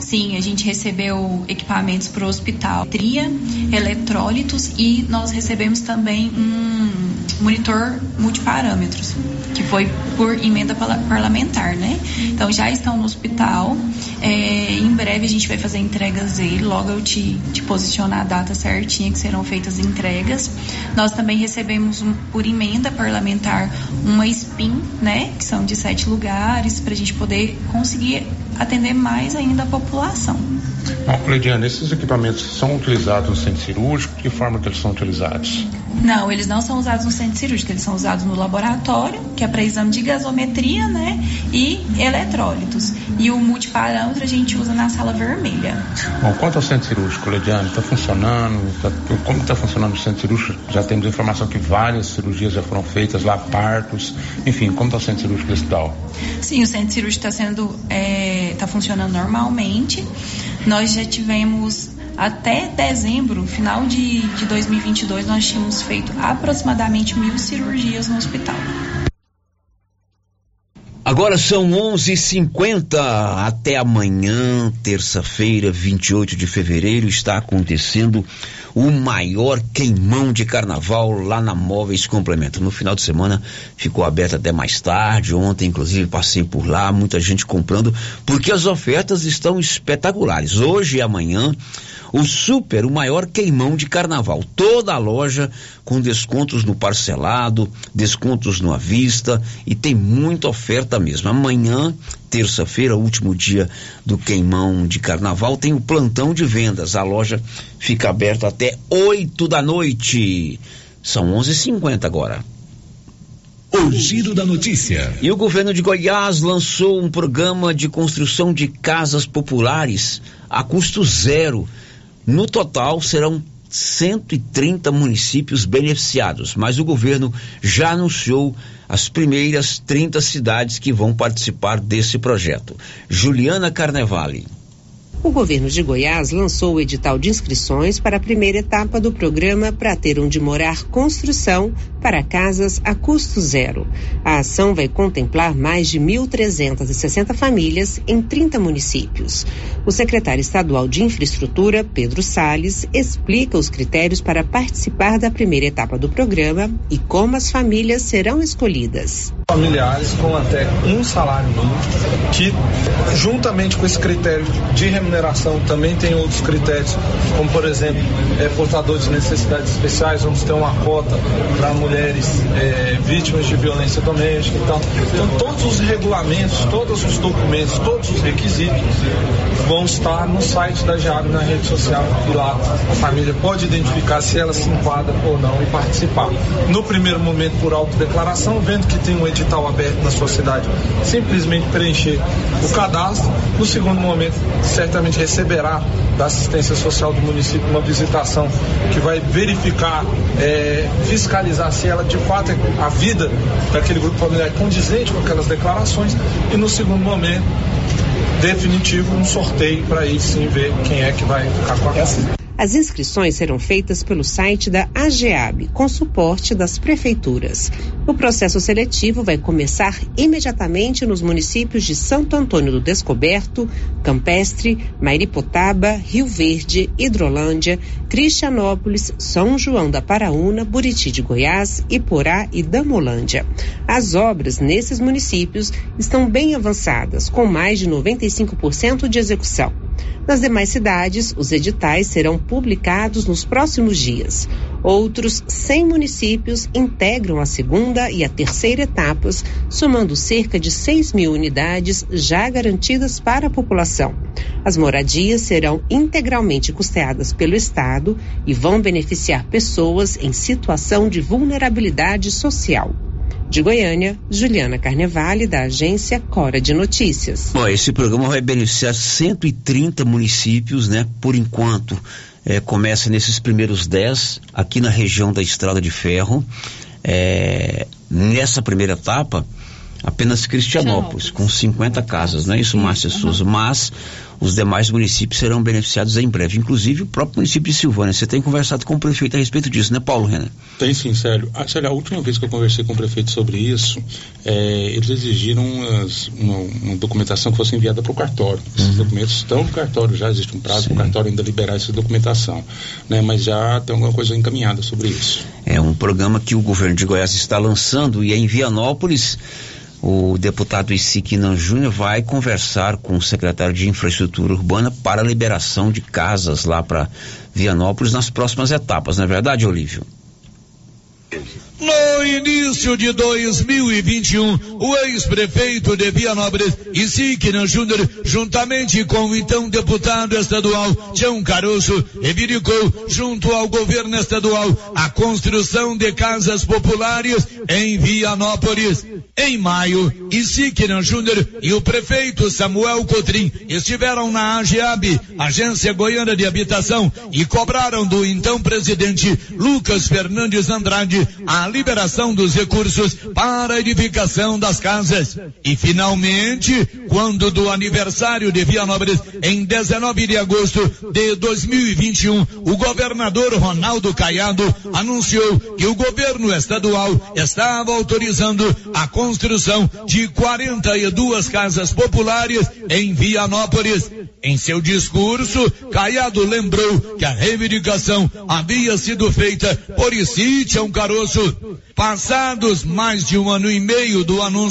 Sim, a gente recebeu equipamentos para o hospital, tria, eletrólitos e nós recebemos também um monitor multiparâmetros, que foi por emenda parlamentar, né? Então já estão no hospital. É, em breve a gente vai fazer entregas dele. Logo eu te, te posicionar a data certinha que serão feitas entregas. Nós também recebemos um, por emenda parlamentar uma SPIN, né? Que são de sete lugares, para a gente poder conseguir atender mais ainda a população. Bom, Leidiana, esses equipamentos são utilizados no centro cirúrgico? De que forma que eles são utilizados? Não, eles não são usados no centro cirúrgico, eles são usados no laboratório, que é para exame de gasometria, né? E eletrólitos. E o multiparâmetro a gente usa na sala vermelha. Bom, quanto ao centro cirúrgico, Leidiane, está funcionando? Tá, como está funcionando o centro cirúrgico? Já temos informação que várias cirurgias já foram feitas lá, partos. Enfim, como está o centro cirúrgico do hospital? Sim, o centro cirúrgico está sendo, está funcionando normalmente. Nós já tivemos até dezembro, final de, de 2022, nós tínhamos feito aproximadamente mil cirurgias no hospital. Agora são 11:50 até amanhã, terça-feira, 28 de fevereiro, está acontecendo o maior queimão de carnaval lá na Móveis Complemento. No final de semana ficou aberto até mais tarde. Ontem, inclusive, passei por lá, muita gente comprando, porque as ofertas estão espetaculares. Hoje e amanhã o super, o maior queimão de carnaval. Toda a loja com descontos no parcelado, descontos no à vista e tem muita oferta mesmo. Amanhã, terça-feira, último dia do queimão de carnaval, tem o plantão de vendas. A loja fica aberta até 8 da noite. São 11:50 agora. O giro da notícia. E o governo de Goiás lançou um programa de construção de casas populares a custo zero. No total, serão 130 municípios beneficiados, mas o governo já anunciou as primeiras 30 cidades que vão participar desse projeto. Juliana Carnevale. O governo de Goiás lançou o edital de inscrições para a primeira etapa do programa Pra Ter Onde Morar Construção para casas a custo zero. A ação vai contemplar mais de 1.360 famílias em 30 municípios. O secretário estadual de Infraestrutura, Pedro Sales, explica os critérios para participar da primeira etapa do programa e como as famílias serão escolhidas. Familiares com até um salário mínimo, que juntamente com esse critério de remuneração também tem outros critérios, como por exemplo, é, portador de necessidades especiais, vamos ter uma cota para mulheres é, vítimas de violência doméstica e tal. Então todos os regulamentos, todos os documentos, todos os requisitos vão estar no site da JAB na rede social e lá a família pode identificar se ela se enquadra ou não e participar. No primeiro momento por autodeclaração, vendo que tem um edital aberto na sua cidade, simplesmente preencher o cadastro. No segundo momento, certamente receberá da assistência social do município uma visitação que vai verificar, é, fiscalizar se ela de fato é a vida daquele grupo familiar é condizente com aquelas declarações e no segundo momento definitivo um sorteio para aí sim ver quem é que vai ficar com a casa. As inscrições serão feitas pelo site da AGEAB, com suporte das prefeituras. O processo seletivo vai começar imediatamente nos municípios de Santo Antônio do Descoberto, Campestre, Mairipotaba, Rio Verde, Hidrolândia, Cristianópolis, São João da Paraúna, Buriti de Goiás, Iporá e Damolândia. As obras nesses municípios estão bem avançadas, com mais de 95% de execução. Nas demais cidades, os editais serão publicados nos próximos dias. Outros 100 municípios integram a segunda e a terceira etapas, somando cerca de 6 mil unidades já garantidas para a população. As moradias serão integralmente custeadas pelo Estado e vão beneficiar pessoas em situação de vulnerabilidade social. De Goiânia, Juliana Carnevale, da agência Cora de Notícias. Bom, esse programa vai beneficiar 130 municípios, né? Por enquanto, é, começa nesses primeiros 10, aqui na região da Estrada de Ferro. É, nessa primeira etapa, Apenas Cristianópolis, com 50 casas, não é isso, Márcia Souza? Mas os demais municípios serão beneficiados em breve, inclusive o próprio município de Silvânia. Você tem conversado com o prefeito a respeito disso, né, Paulo Renan? Tem sim, Célio. Ah, a última vez que eu conversei com o prefeito sobre isso, é, eles exigiram umas- uma, uma documentação que fosse enviada para o cartório. Esses documentos estão no cartório, já existe um prazo para o cartório ainda liberar essa documentação. Né, mas já tem alguma coisa encaminhada sobre isso. É um programa que o governo de Goiás está lançando e em Vianópolis o deputado Isiquinan Júnior vai conversar com o secretário de Infraestrutura Urbana para a liberação de casas lá para Vianópolis nas próximas etapas, não é verdade, Olívio? No início de 2021, o ex-prefeito de Vianópolis, Isiquinan Júnior, juntamente com o então deputado estadual Tião Caruso, reivindicou junto ao governo estadual a construção de casas populares em Vianópolis. Em maio, Isiquinan Júnior e o prefeito Samuel Cotrim estiveram na AGEAB, Agência Goiana de Habitação, e cobraram do então presidente Lucas Fernandes Andrade a liberação dos recursos para a edificação das casas. E finalmente, quando do aniversário de Vianópolis, em 19 de agosto de 2021, o governador Ronaldo Caiado anunciou que o governo estadual estava autorizando a construção de 42 casas populares em Vianópolis. Em seu discurso, Caiado lembrou que a reivindicação havia sido feita por Isítião Caroço. Passados mais de um ano e meio do anúncio,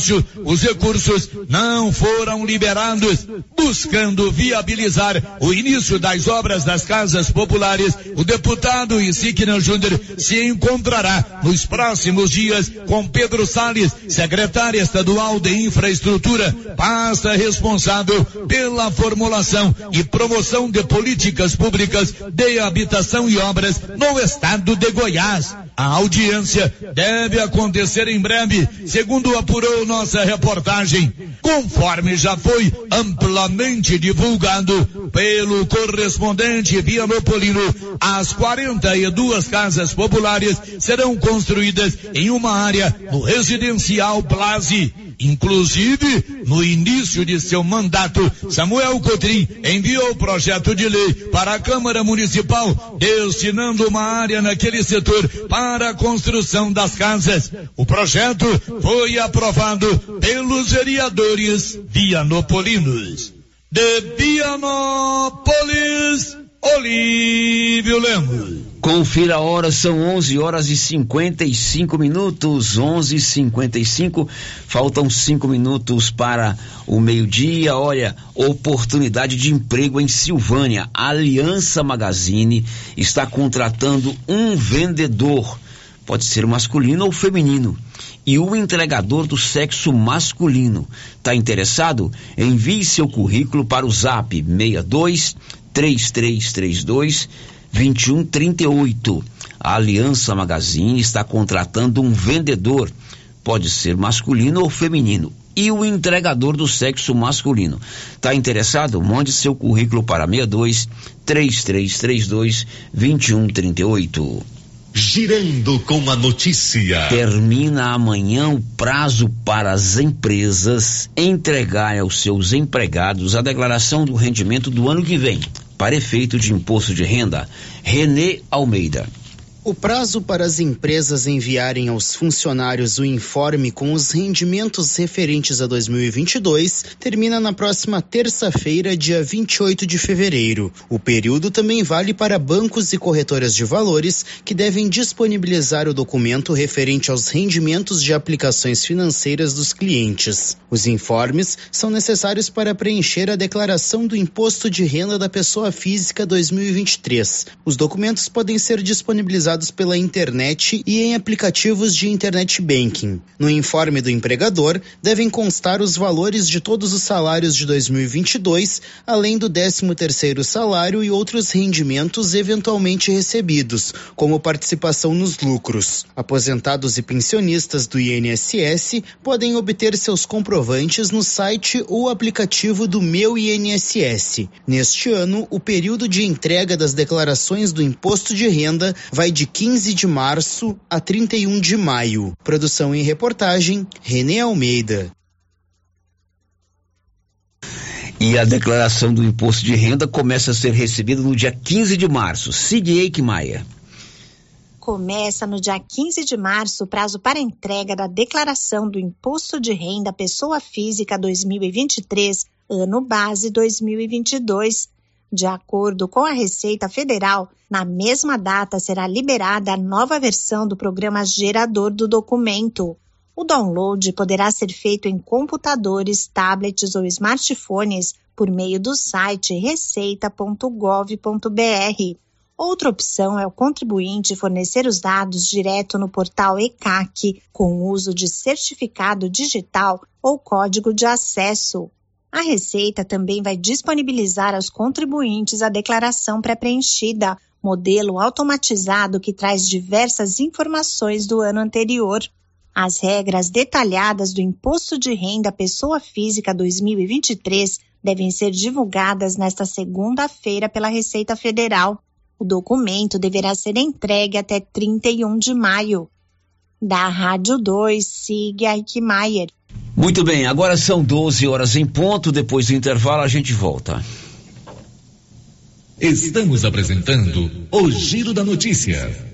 os recursos não foram liberados. Buscando viabilizar o início das obras das casas populares, o deputado Isiquina Júnior se encontrará nos próximos dias com Pedro Salles, secretário estadual de infraestrutura, pasta responsável pela formulação e promoção de políticas públicas de habitação e obras no estado de Goiás. A audiência deve acontecer em breve, segundo apurou nossa reportagem, conforme já foi amplamente divulgado pelo correspondente Vianopolino. As 42 casas populares serão construídas em uma área no residencial Plaze. Inclusive, no início de seu mandato, Samuel Cotrim enviou o projeto de lei para a Câmara Municipal, destinando uma área naquele setor para a construção das casas. O projeto foi aprovado pelos vereadores vianopolinos. De Vianópolis, Olívio Lemos. Confira a hora, são 11 horas e 55 minutos, 11 e 55 faltam 5 minutos para o meio-dia. Olha, oportunidade de emprego em Silvânia. A Aliança Magazine está contratando um vendedor, pode ser masculino ou feminino, e o entregador do sexo masculino. Está interessado? Envie seu currículo para o Zap 62 3332 2138. A Aliança Magazine está contratando um vendedor, pode ser masculino ou feminino, e o entregador do sexo masculino. Tá interessado? Mande seu currículo para 62 3332 2138. Girando com a notícia. Termina amanhã o prazo para as empresas entregarem aos seus empregados a declaração do rendimento do ano que vem, para efeito de imposto de renda. Renê Almeida. O prazo para as empresas enviarem aos funcionários o informe com os rendimentos referentes a 2022 termina na próxima terça-feira, dia 28 de fevereiro. O período também vale para bancos e corretoras de valores que devem disponibilizar o documento referente aos rendimentos de aplicações financeiras dos clientes. Os informes são necessários para preencher a declaração do imposto de renda da pessoa física 2023. Os documentos podem ser disponibilizados pela internet e em aplicativos de internet banking. No informe do empregador, devem constar os valores de todos os salários de 2022, além do 13º salário e outros rendimentos eventualmente recebidos, como participação nos lucros. Aposentados e pensionistas do INSS podem obter seus comprovantes no site ou aplicativo do Meu INSS. Neste ano, o período de entrega das declarações do imposto de renda vai de de 15 de março a 31 de maio. Produção e reportagem, Renê Almeida. E a declaração do imposto de renda começa a ser recebida no dia 15 de março. Sigue que Maia. Começa no dia 15 de março o prazo para entrega da declaração do Imposto de Renda Pessoa Física 2023, ano base 2022, de acordo com a Receita Federal, na mesma data será liberada a nova versão do programa gerador do documento. O download poderá ser feito em computadores, tablets ou smartphones por meio do site receita.gov.br. Outra opção é o contribuinte fornecer os dados direto no portal ECAC, com uso de certificado digital ou código de acesso. A Receita também vai disponibilizar aos contribuintes a declaração pré-preenchida, modelo automatizado que traz diversas informações do ano anterior. As regras detalhadas do Imposto de Renda Pessoa Física 2023 devem ser divulgadas nesta segunda-feira pela Receita Federal. O documento deverá ser entregue até 31 de maio. Da Rádio 2, siga Eichmeier. Muito bem, agora são 12 horas em ponto. Depois do intervalo, a gente volta. Estamos apresentando o Giro da Notícia.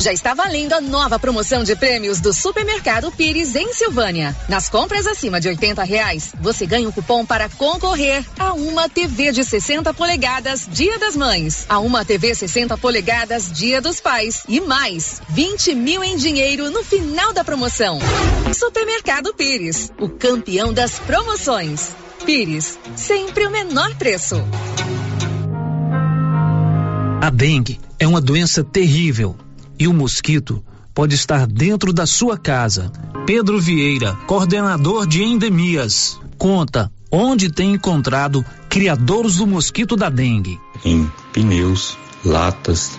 Já está valendo a nova promoção de prêmios do Supermercado Pires em Silvânia. Nas compras acima de 80 reais, você ganha um cupom para concorrer a uma TV de 60 polegadas Dia das Mães, a uma TV 60 polegadas Dia dos Pais e mais 20 mil em dinheiro no final da promoção. Supermercado Pires, o campeão das promoções. Pires, sempre o menor preço. A dengue é uma doença terrível e o mosquito pode estar dentro da sua casa. Pedro Vieira, coordenador de endemias, conta onde tem encontrado criadouros do mosquito da dengue. Em pneus, latas,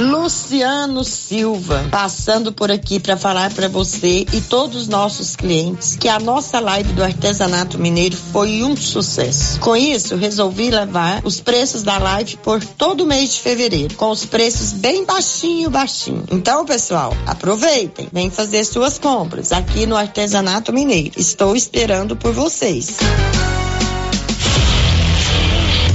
Luciano Silva, passando por aqui para falar para você e todos os nossos clientes que a nossa live do artesanato mineiro foi um sucesso. Com isso, resolvi levar os preços da live por todo o mês de fevereiro, com os preços bem baixinho, baixinho. Então, pessoal, aproveitem, vem fazer suas compras aqui no artesanato mineiro. Estou esperando por vocês.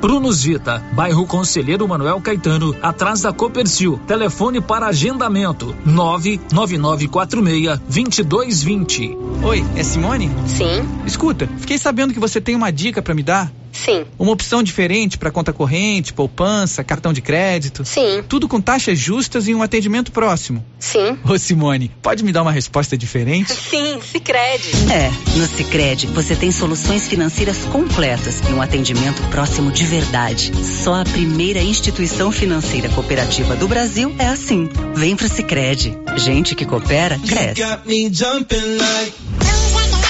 Prunus Vita, bairro Conselheiro Manuel Caetano, atrás da Copercil. Telefone para agendamento: 99946-2220. Oi, é Simone? Sim. Escuta, fiquei sabendo que você tem uma dica para me dar. Sim. Uma opção diferente para conta corrente, poupança, cartão de crédito. Sim. Tudo com taxas justas e um atendimento próximo. Sim. Ô Simone, pode me dar uma resposta diferente? Sim, Sicredi. É, no Sicredi você tem soluções financeiras completas e um atendimento próximo de verdade. Só a primeira instituição financeira cooperativa do Brasil é assim. Vem pro Sicredi. Gente que coopera cresce.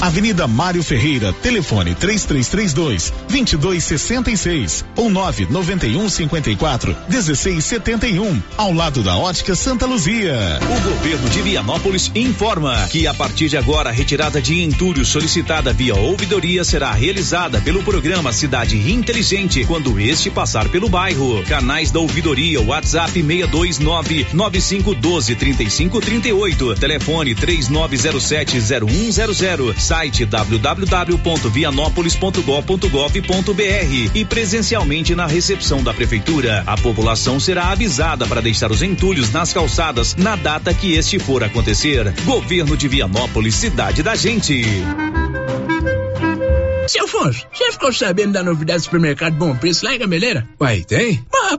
Avenida Mário Ferreira, telefone 3332 2266 ou 991 54 1671, ao lado da Ótica Santa Luzia. O governo de Vianópolis informa que a partir de agora a retirada de entulho solicitada via ouvidoria será realizada pelo programa Cidade Inteligente quando este passar pelo bairro. Canais da ouvidoria WhatsApp 629 9512 3538, telefone 3907 0100 site www.vianopolis.gov.br e presencialmente na recepção da prefeitura. A população será avisada para deixar os entulhos nas calçadas na data que este for acontecer. Governo de Vianópolis, cidade da gente. Seu Afonso, você ficou sabendo da novidade do supermercado Bom Preço lá em Gameleira? Uai, tem? Mas,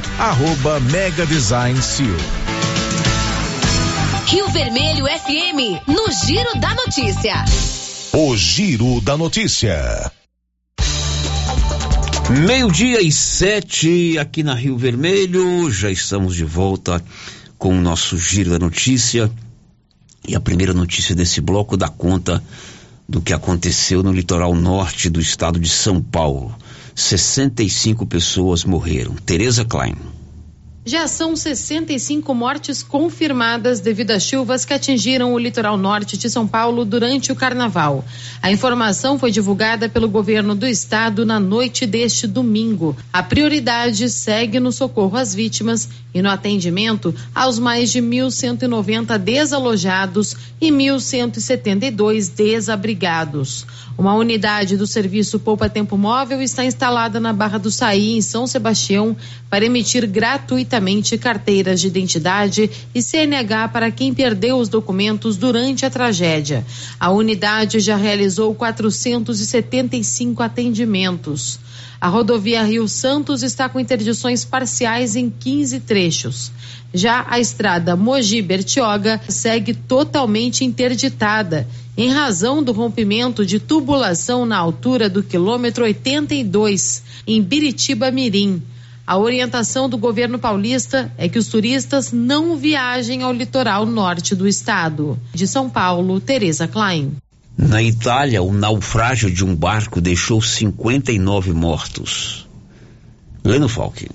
arroba Mega Design Seal. Rio Vermelho FM, no Giro da Notícia. O Giro da Notícia. Meio-dia e sete aqui na Rio Vermelho, já estamos de volta com o nosso Giro da Notícia. E a primeira notícia desse bloco dá conta do que aconteceu no litoral norte do estado de São Paulo. 65 pessoas morreram. Tereza Klein. Já são 65 mortes confirmadas devido às chuvas que atingiram o litoral norte de São Paulo durante o carnaval. A informação foi divulgada pelo governo do estado na noite deste domingo. A prioridade segue no socorro às vítimas e no atendimento aos mais de 1.190 desalojados e 1.172 desabrigados. Uma unidade do serviço Poupa Tempo Móvel está instalada na Barra do Saí, em São Sebastião, para emitir gratuitamente carteiras de identidade e CNH para quem perdeu os documentos durante a tragédia. A unidade já realizou 475 atendimentos. A rodovia Rio Santos está com interdições parciais em 15 trechos. Já a estrada Mogi-Bertioga segue totalmente interditada, em razão do rompimento de tubulação na altura do quilômetro 82, em Biritiba Mirim. A orientação do governo paulista é que os turistas não viajem ao litoral norte do estado. De São Paulo, Tereza Klein. Na Itália, o naufrágio de um barco deixou 59 mortos. Leno Falque.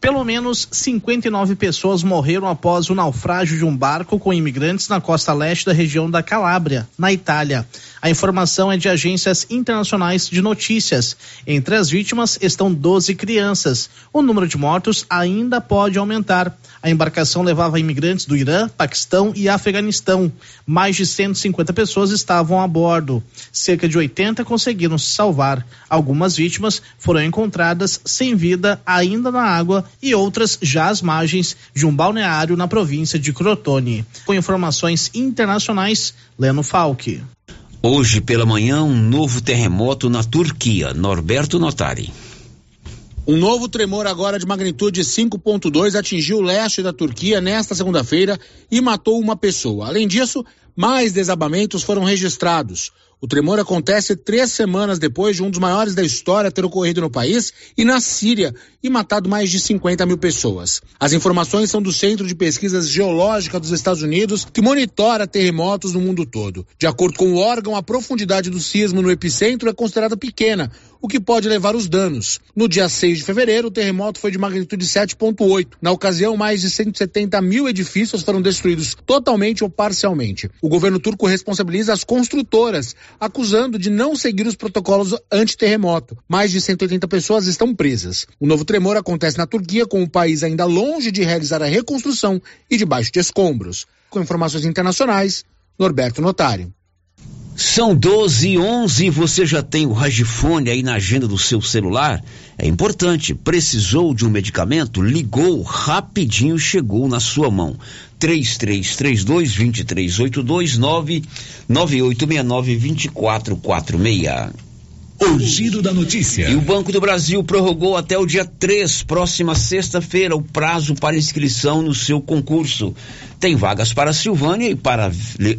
Pelo menos 59 pessoas morreram após o naufrágio de um barco com imigrantes na costa leste da região da Calábria, na Itália. A informação é de agências internacionais de notícias. Entre as vítimas estão 12 crianças. O número de mortos ainda pode aumentar. A embarcação levava imigrantes do Irã, Paquistão e Afeganistão. Mais de 150 pessoas estavam a bordo. Cerca de 80 conseguiram se salvar. Algumas vítimas foram encontradas sem vida ainda na água e outras já às margens de um balneário na província de Crotone. Com informações internacionais, Leno Falque. Hoje pela manhã, um novo terremoto na Turquia. Norberto Notari. Um novo tremor agora de magnitude 5.2 atingiu o leste da Turquia nesta segunda-feira e matou uma pessoa. Além disso, mais desabamentos foram registrados. O tremor acontece três semanas depois de um dos maiores da história ter ocorrido no país e na Síria e matado mais de 50 mil pessoas. As informações são do Centro de Pesquisas Geológicas dos Estados Unidos, que monitora terremotos no mundo todo. De acordo com o órgão, a profundidade do sismo no epicentro é considerada pequena, o que pode levar os danos. No dia 6 de fevereiro, o terremoto foi de magnitude 7,8. Na ocasião, mais de 170 mil edifícios foram destruídos totalmente ou parcialmente. O governo turco responsabiliza as construtoras acusando de não seguir os protocolos anti-terremoto. Mais de 180 pessoas estão presas. O novo tremor acontece na Turquia, com o país ainda longe de realizar a reconstrução e debaixo de escombros. Com informações internacionais, Norberto Notário. São 12 e 11 você já tem o Ragifone aí na agenda do seu celular? É importante, precisou de um medicamento? Ligou, rapidinho chegou na sua mão. 3332-2382 99869-2446. O giro da notícia. E o Banco do Brasil prorrogou até o dia 3, próxima sexta-feira, o prazo para inscrição no seu concurso. Tem vagas para Silvânia e para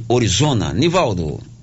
Orizona. Nivaldo.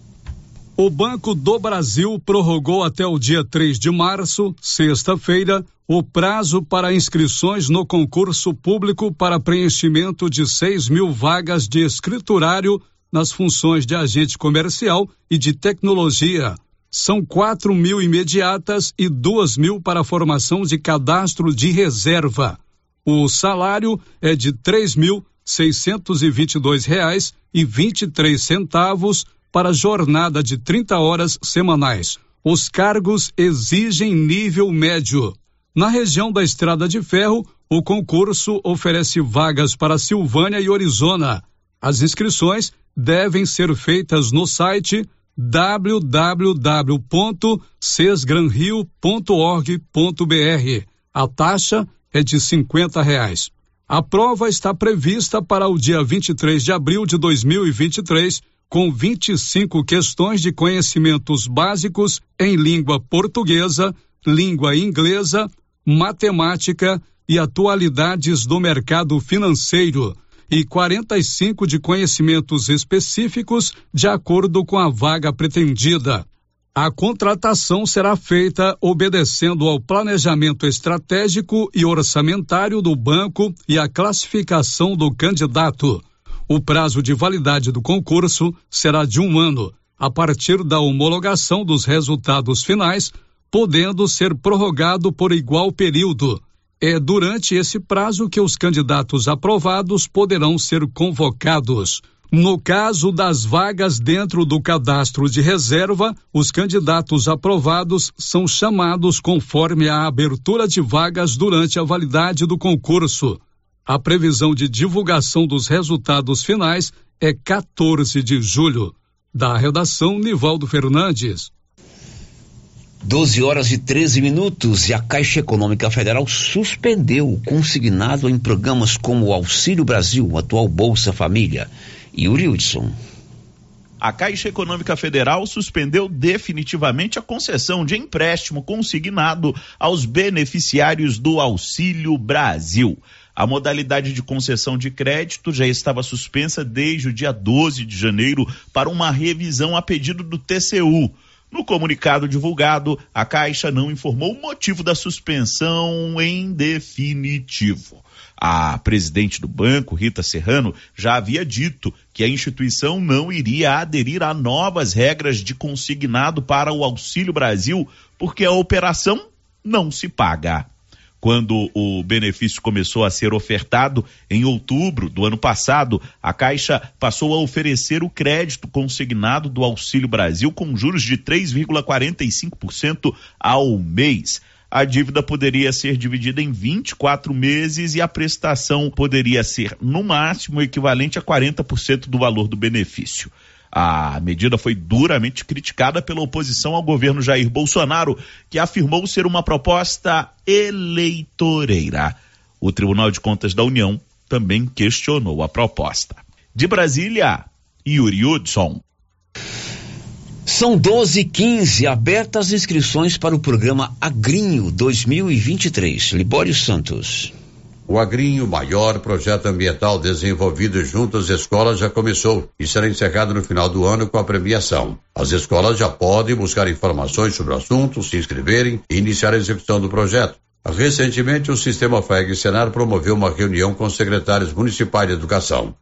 O Banco do Brasil prorrogou até o dia 3 de março, sexta-feira, o prazo para inscrições no concurso público para preenchimento de 6 mil vagas de escriturário nas funções de agente comercial e de tecnologia. São 4 mil imediatas e 2 mil para a formação de cadastro de reserva. O salário é de R$ 3.622,23 para jornada de 30 horas semanais. Os cargos exigem nível médio. Na região da Estrada de Ferro, o concurso oferece vagas para Silvânia e Orizona. As inscrições devem ser feitas no site www.sesgranrio.org.br. A taxa é de 50 reais. A prova está prevista para o dia 23 de abril de 2023 com 25 questões de conhecimentos básicos em língua portuguesa, língua inglesa, matemática e atualidades do mercado financeiro, e 45 de conhecimentos específicos de acordo com a vaga pretendida. A contratação será feita obedecendo ao planejamento estratégico e orçamentário do banco e à classificação do candidato. O prazo de validade do concurso será de um ano, a partir da homologação dos resultados finais, podendo ser prorrogado por igual período. É durante esse prazo que os candidatos aprovados poderão ser convocados. No caso das vagas dentro do cadastro de reserva, os candidatos aprovados são chamados conforme a abertura de vagas durante a validade do concurso. A previsão de divulgação dos resultados finais é 14 de julho. Da redação, Nivaldo Fernandes. 12 horas e 13 minutos e a Caixa Econômica Federal suspendeu o consignado em programas como o Auxílio Brasil, o atual Bolsa Família. Yuri Hudson. A Caixa Econômica Federal suspendeu definitivamente a concessão de empréstimo consignado aos beneficiários do Auxílio Brasil. A modalidade de concessão de crédito já estava suspensa desde o dia 12 de janeiro para uma revisão a pedido do TCU. No comunicado divulgado, a Caixa não informou o motivo da suspensão em definitivo. A presidente do banco, Rita Serrano, já havia dito que a instituição não iria aderir a novas regras de consignado para o Auxílio Brasil, porque a operação não se paga. Quando o benefício começou a ser ofertado em outubro do ano passado, a Caixa passou a oferecer o crédito consignado do Auxílio Brasil com juros de 3,45% ao mês a dívida poderia ser dividida em 24 meses e a prestação poderia ser, no máximo, equivalente a 40% do valor do benefício. A medida foi duramente criticada pela oposição ao governo Jair Bolsonaro, que afirmou ser uma proposta eleitoreira. O Tribunal de Contas da União também questionou a proposta. De Brasília, Yuri Hudson. São 12 e 15 abertas inscrições para o programa Agrinho 2023. Libório Santos. O Agrinho, maior projeto ambiental desenvolvido junto às escolas, já começou e será encerrado no final do ano com a premiação. As escolas já podem buscar informações sobre o assunto, se inscreverem e iniciar a execução do projeto. Recentemente, o Sistema FEG Senar promoveu uma reunião com secretários municipais de educação.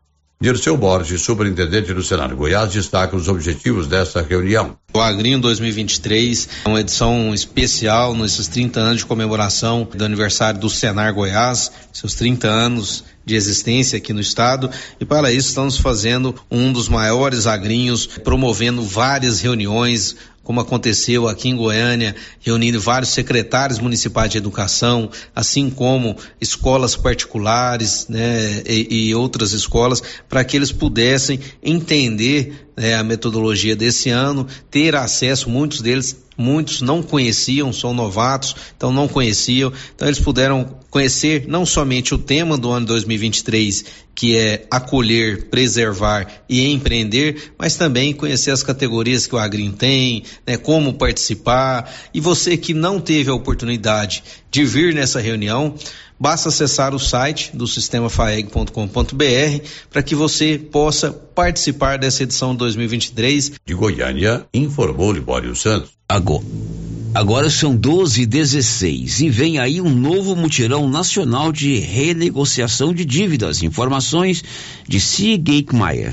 Dirceu Borges, superintendente do Senado Goiás, destaca os objetivos desta reunião. O Agrinho 2023 é uma edição especial nesses 30 anos de comemoração do aniversário do Senar Goiás, seus 30 anos de existência aqui no estado e para isso estamos fazendo um dos maiores agrinhos, promovendo várias reuniões, como aconteceu aqui em Goiânia, reunindo vários secretários municipais de educação, assim como escolas particulares, né, e, e outras escolas, para que eles pudessem entender né, a metodologia desse ano, ter acesso, muitos deles muitos não conheciam, são novatos, então não conheciam. Então eles puderam conhecer não somente o tema do ano 2023, que é acolher, preservar e empreender, mas também conhecer as categorias que o Agrim tem, né, como participar. E você que não teve a oportunidade de vir nessa reunião, basta acessar o site do sistemafaeg.com.br para que você possa participar dessa edição 2023. De Goiânia, informou Libório Santos. Agora, agora são 12 e 16 e vem aí um novo mutirão nacional de renegociação de dívidas. Informações de Sig Mayer.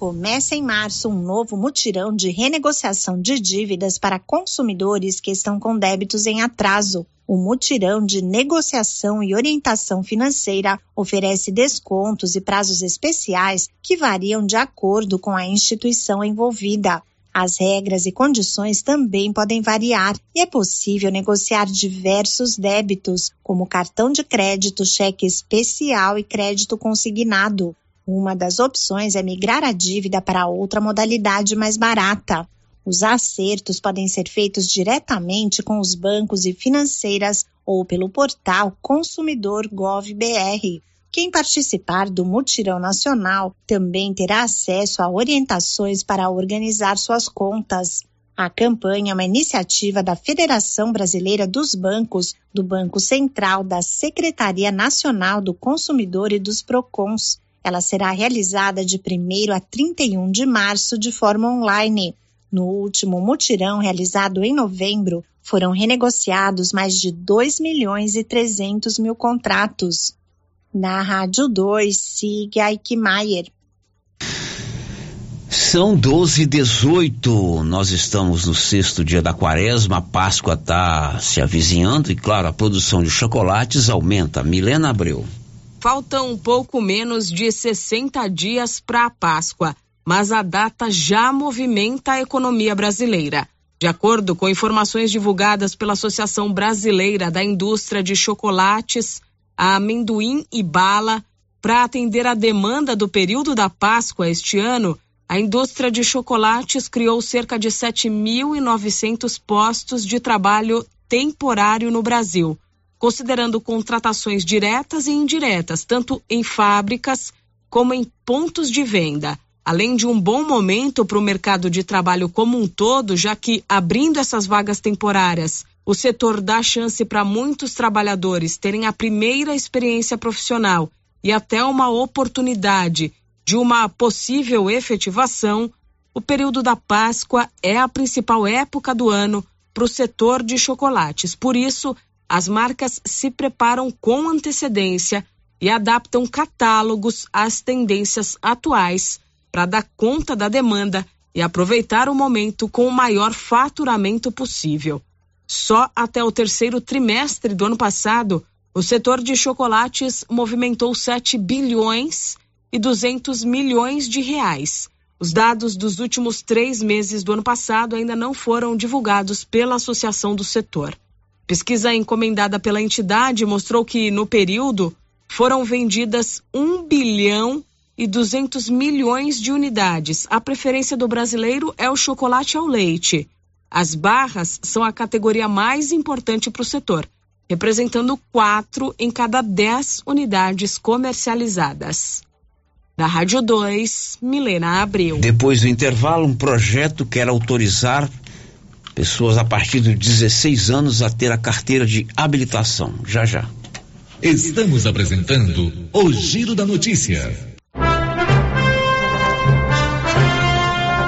Começa em março um novo mutirão de renegociação de dívidas para consumidores que estão com débitos em atraso. O mutirão de negociação e orientação financeira oferece descontos e prazos especiais que variam de acordo com a instituição envolvida. As regras e condições também podem variar e é possível negociar diversos débitos, como cartão de crédito, cheque especial e crédito consignado. Uma das opções é migrar a dívida para outra modalidade mais barata. Os acertos podem ser feitos diretamente com os bancos e financeiras ou pelo portal Consumidor Gov BR. Quem participar do Mutirão Nacional também terá acesso a orientações para organizar suas contas. A campanha é uma iniciativa da Federação Brasileira dos Bancos, do Banco Central, da Secretaria Nacional do Consumidor e dos PROCONs. Ela será realizada de 1 a 31 de março de forma online. No último mutirão realizado em novembro, foram renegociados mais de 2 milhões e 300 mil contratos. Na Rádio 2, siga Eichmeier. São 12 e 18 nós estamos no sexto dia da quaresma, a Páscoa está se avizinhando e, claro, a produção de chocolates aumenta. Milena Abreu. Faltam um pouco menos de 60 dias para a Páscoa, mas a data já movimenta a economia brasileira. De acordo com informações divulgadas pela Associação Brasileira da Indústria de Chocolates, amendoim e bala, para atender a demanda do período da Páscoa este ano, a indústria de chocolates criou cerca de 7.900 postos de trabalho temporário no Brasil, considerando contratações diretas e indiretas, tanto em fábricas como em pontos de venda. Além de um bom momento para o mercado de trabalho como um todo, já que, abrindo essas vagas temporárias, o setor dá chance para muitos trabalhadores terem a primeira experiência profissional e até uma oportunidade de uma possível efetivação, o período da Páscoa é a principal época do ano para o setor de chocolates. Por isso, as marcas se preparam com antecedência e adaptam catálogos às tendências atuais para dar conta da demanda e aproveitar o momento com o maior faturamento possível. Só até o terceiro trimestre do ano passado, o setor de chocolates movimentou 7 bilhões e 200 milhões de reais. Os dados dos últimos três meses do ano passado ainda não foram divulgados pela Associação do Setor. Pesquisa encomendada pela entidade mostrou que, no período, foram vendidas 1 bilhão e 200 milhões de unidades. A preferência do brasileiro é o chocolate ao leite. As barras são a categoria mais importante para o setor, representando quatro em cada dez unidades comercializadas. Da Rádio 2, Milena Abreu. Depois do intervalo, um projeto quer autorizar pessoas a partir de 16 anos a ter a carteira de habilitação. Já já. Estamos apresentando o Giro da Notícia.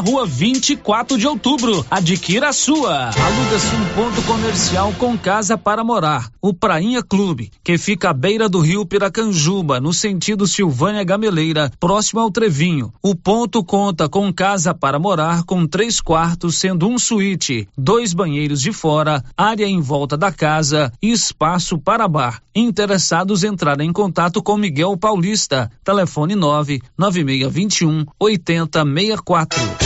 rua 24 de outubro. Adquira a sua. Aluga-se um ponto comercial com casa para morar. O Prainha Clube, que fica à beira do rio Piracanjuba, no sentido Silvânia Gameleira, próximo ao Trevinho. O ponto conta com casa para morar com três quartos, sendo um suíte, dois banheiros de fora, área em volta da casa e espaço para bar. Interessados entrarem em contato com Miguel Paulista. Telefone 9 9621 8064.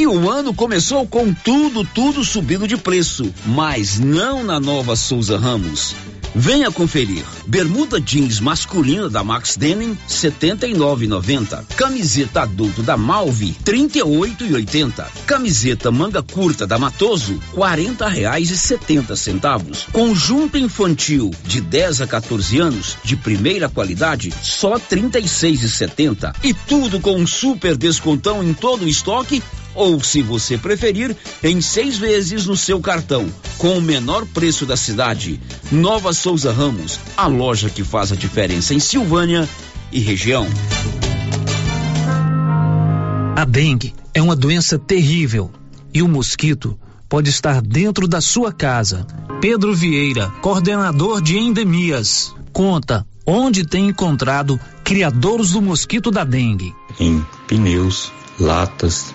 E o ano começou com tudo, tudo subindo de preço, mas não na nova Souza Ramos. Venha conferir. Bermuda jeans masculina da Max Denim 79,90. Camiseta adulto da Malve 38,80. Camiseta manga curta da Matoso R$ reais e setenta centavos. Conjunto infantil de 10 a 14 anos de primeira qualidade só R$ 36,70. E tudo com um super descontão em todo o estoque ou, se você preferir, em seis vezes no seu cartão, com o menor preço da cidade. Nova Souza Ramos, a loja que faz a diferença em Silvânia e região. A dengue é uma doença terrível e o mosquito pode estar dentro da sua casa. Pedro Vieira, coordenador de endemias, conta onde tem encontrado criadouros do mosquito da dengue. Em pneus, latas,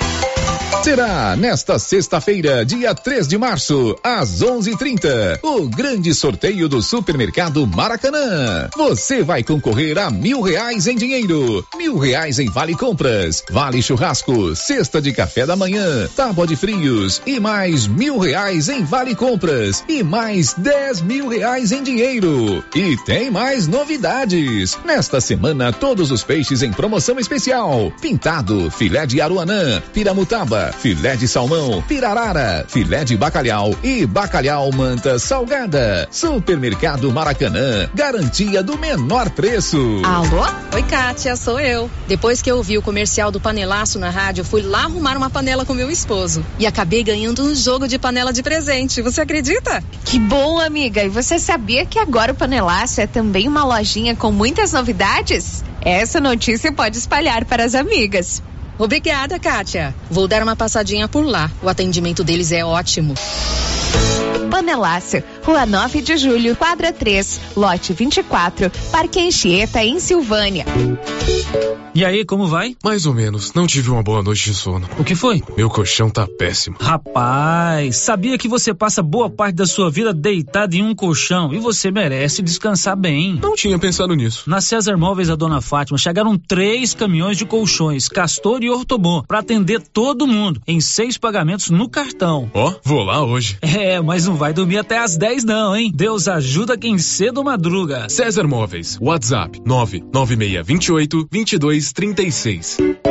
Será nesta sexta-feira, dia 3 de março, às 11:30, o grande sorteio do Supermercado Maracanã. Você vai concorrer a mil reais em dinheiro, mil reais em vale compras, vale churrasco, cesta de café da manhã, tábua de frios e mais mil reais em vale compras e mais dez mil reais em dinheiro. E tem mais novidades. Nesta semana, todos os peixes em promoção especial: pintado, filé de aruanã, piramutaba filé de salmão, pirarara, filé de bacalhau e bacalhau manta salgada. Supermercado Maracanã, garantia do menor preço. Alô? Oi, Kátia, sou eu. Depois que eu vi o comercial do panelaço na rádio, fui lá arrumar uma panela com meu esposo e acabei ganhando um jogo de panela de presente. Você acredita? Que bom, amiga. E você sabia que agora o panelaço é também uma lojinha com muitas novidades? Essa notícia pode espalhar para as amigas. Obrigada, Kátia. Vou dar uma passadinha por lá. O atendimento deles é ótimo. Panelácio, Rua 9 de Julho, quadra 3, lote 24, Parque Anchieta, em Silvânia. E aí, como vai? Mais ou menos. Não tive uma boa noite de sono. O que foi? Meu colchão tá péssimo. Rapaz, sabia que você passa boa parte da sua vida deitado em um colchão e você merece descansar bem. Não tinha pensado nisso. Na César Móveis da Dona Fátima chegaram três caminhões de colchões, Castor e Ortobon, para atender todo mundo em seis pagamentos no cartão. Ó, oh, vou lá hoje. É, mas não vai dormir até às 10 não, hein? Deus ajuda quem cedo madruga. César Móveis, WhatsApp 99628 2236.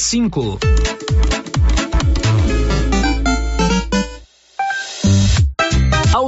cinco.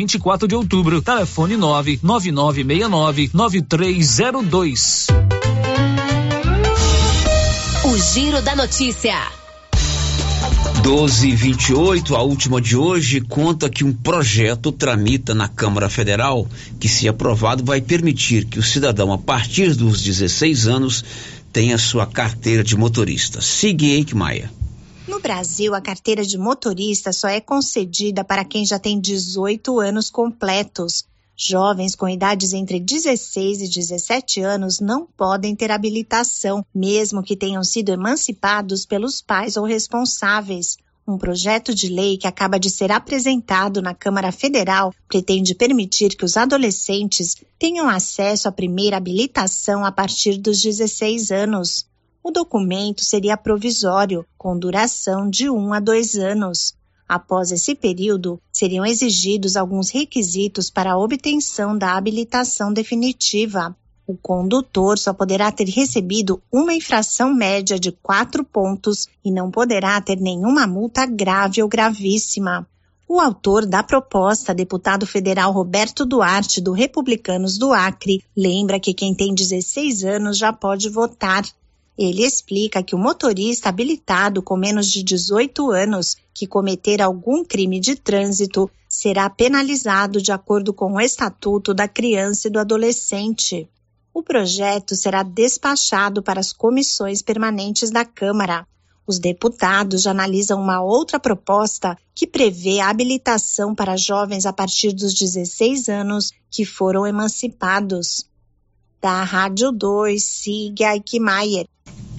24 de outubro. Telefone 99969 9302. O Giro da Notícia. 12 e 28, a última de hoje, conta que um projeto tramita na Câmara Federal que, se aprovado, vai permitir que o cidadão, a partir dos 16 anos, tenha sua carteira de motorista. Siga Maia. No Brasil, a carteira de motorista só é concedida para quem já tem 18 anos completos. Jovens com idades entre 16 e 17 anos não podem ter habilitação, mesmo que tenham sido emancipados pelos pais ou responsáveis. Um projeto de lei que acaba de ser apresentado na Câmara Federal pretende permitir que os adolescentes tenham acesso à primeira habilitação a partir dos 16 anos. O documento seria provisório, com duração de um a dois anos. Após esse período, seriam exigidos alguns requisitos para a obtenção da habilitação definitiva. O condutor só poderá ter recebido uma infração média de quatro pontos e não poderá ter nenhuma multa grave ou gravíssima. O autor da proposta, deputado federal Roberto Duarte, do Republicanos do Acre, lembra que quem tem 16 anos já pode votar ele explica que o motorista habilitado com menos de 18 anos que cometer algum crime de trânsito será penalizado de acordo com o Estatuto da Criança e do Adolescente. O projeto será despachado para as comissões permanentes da Câmara. Os deputados analisam uma outra proposta que prevê a habilitação para jovens a partir dos 16 anos que foram emancipados. Da Rádio 2, siga Aikmaier.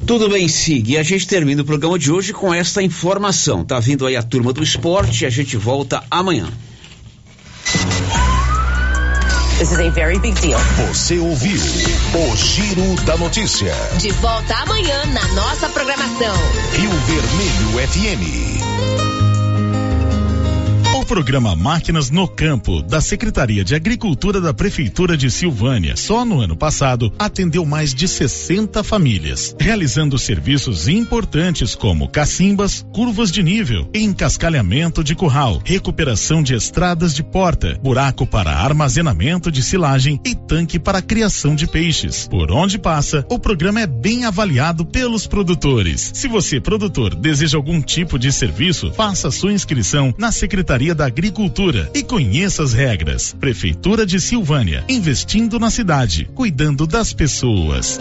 Tudo bem, Sig. E a gente termina o programa de hoje com esta informação. Tá vindo aí a turma do esporte e a gente volta amanhã. This is a very big deal. Você ouviu o Giro da Notícia. De volta amanhã na nossa programação. Rio Vermelho FM. Programa Máquinas no Campo, da Secretaria de Agricultura da Prefeitura de Silvânia, só no ano passado atendeu mais de 60 famílias, realizando serviços importantes como cacimbas, curvas de nível, encascalhamento de curral, recuperação de estradas de porta, buraco para armazenamento de silagem e tanque para criação de peixes. Por onde passa, o programa é bem avaliado pelos produtores. Se você, produtor, deseja algum tipo de serviço, faça sua inscrição na Secretaria da Agricultura e conheça as regras. Prefeitura de Silvânia, investindo na cidade, cuidando das pessoas.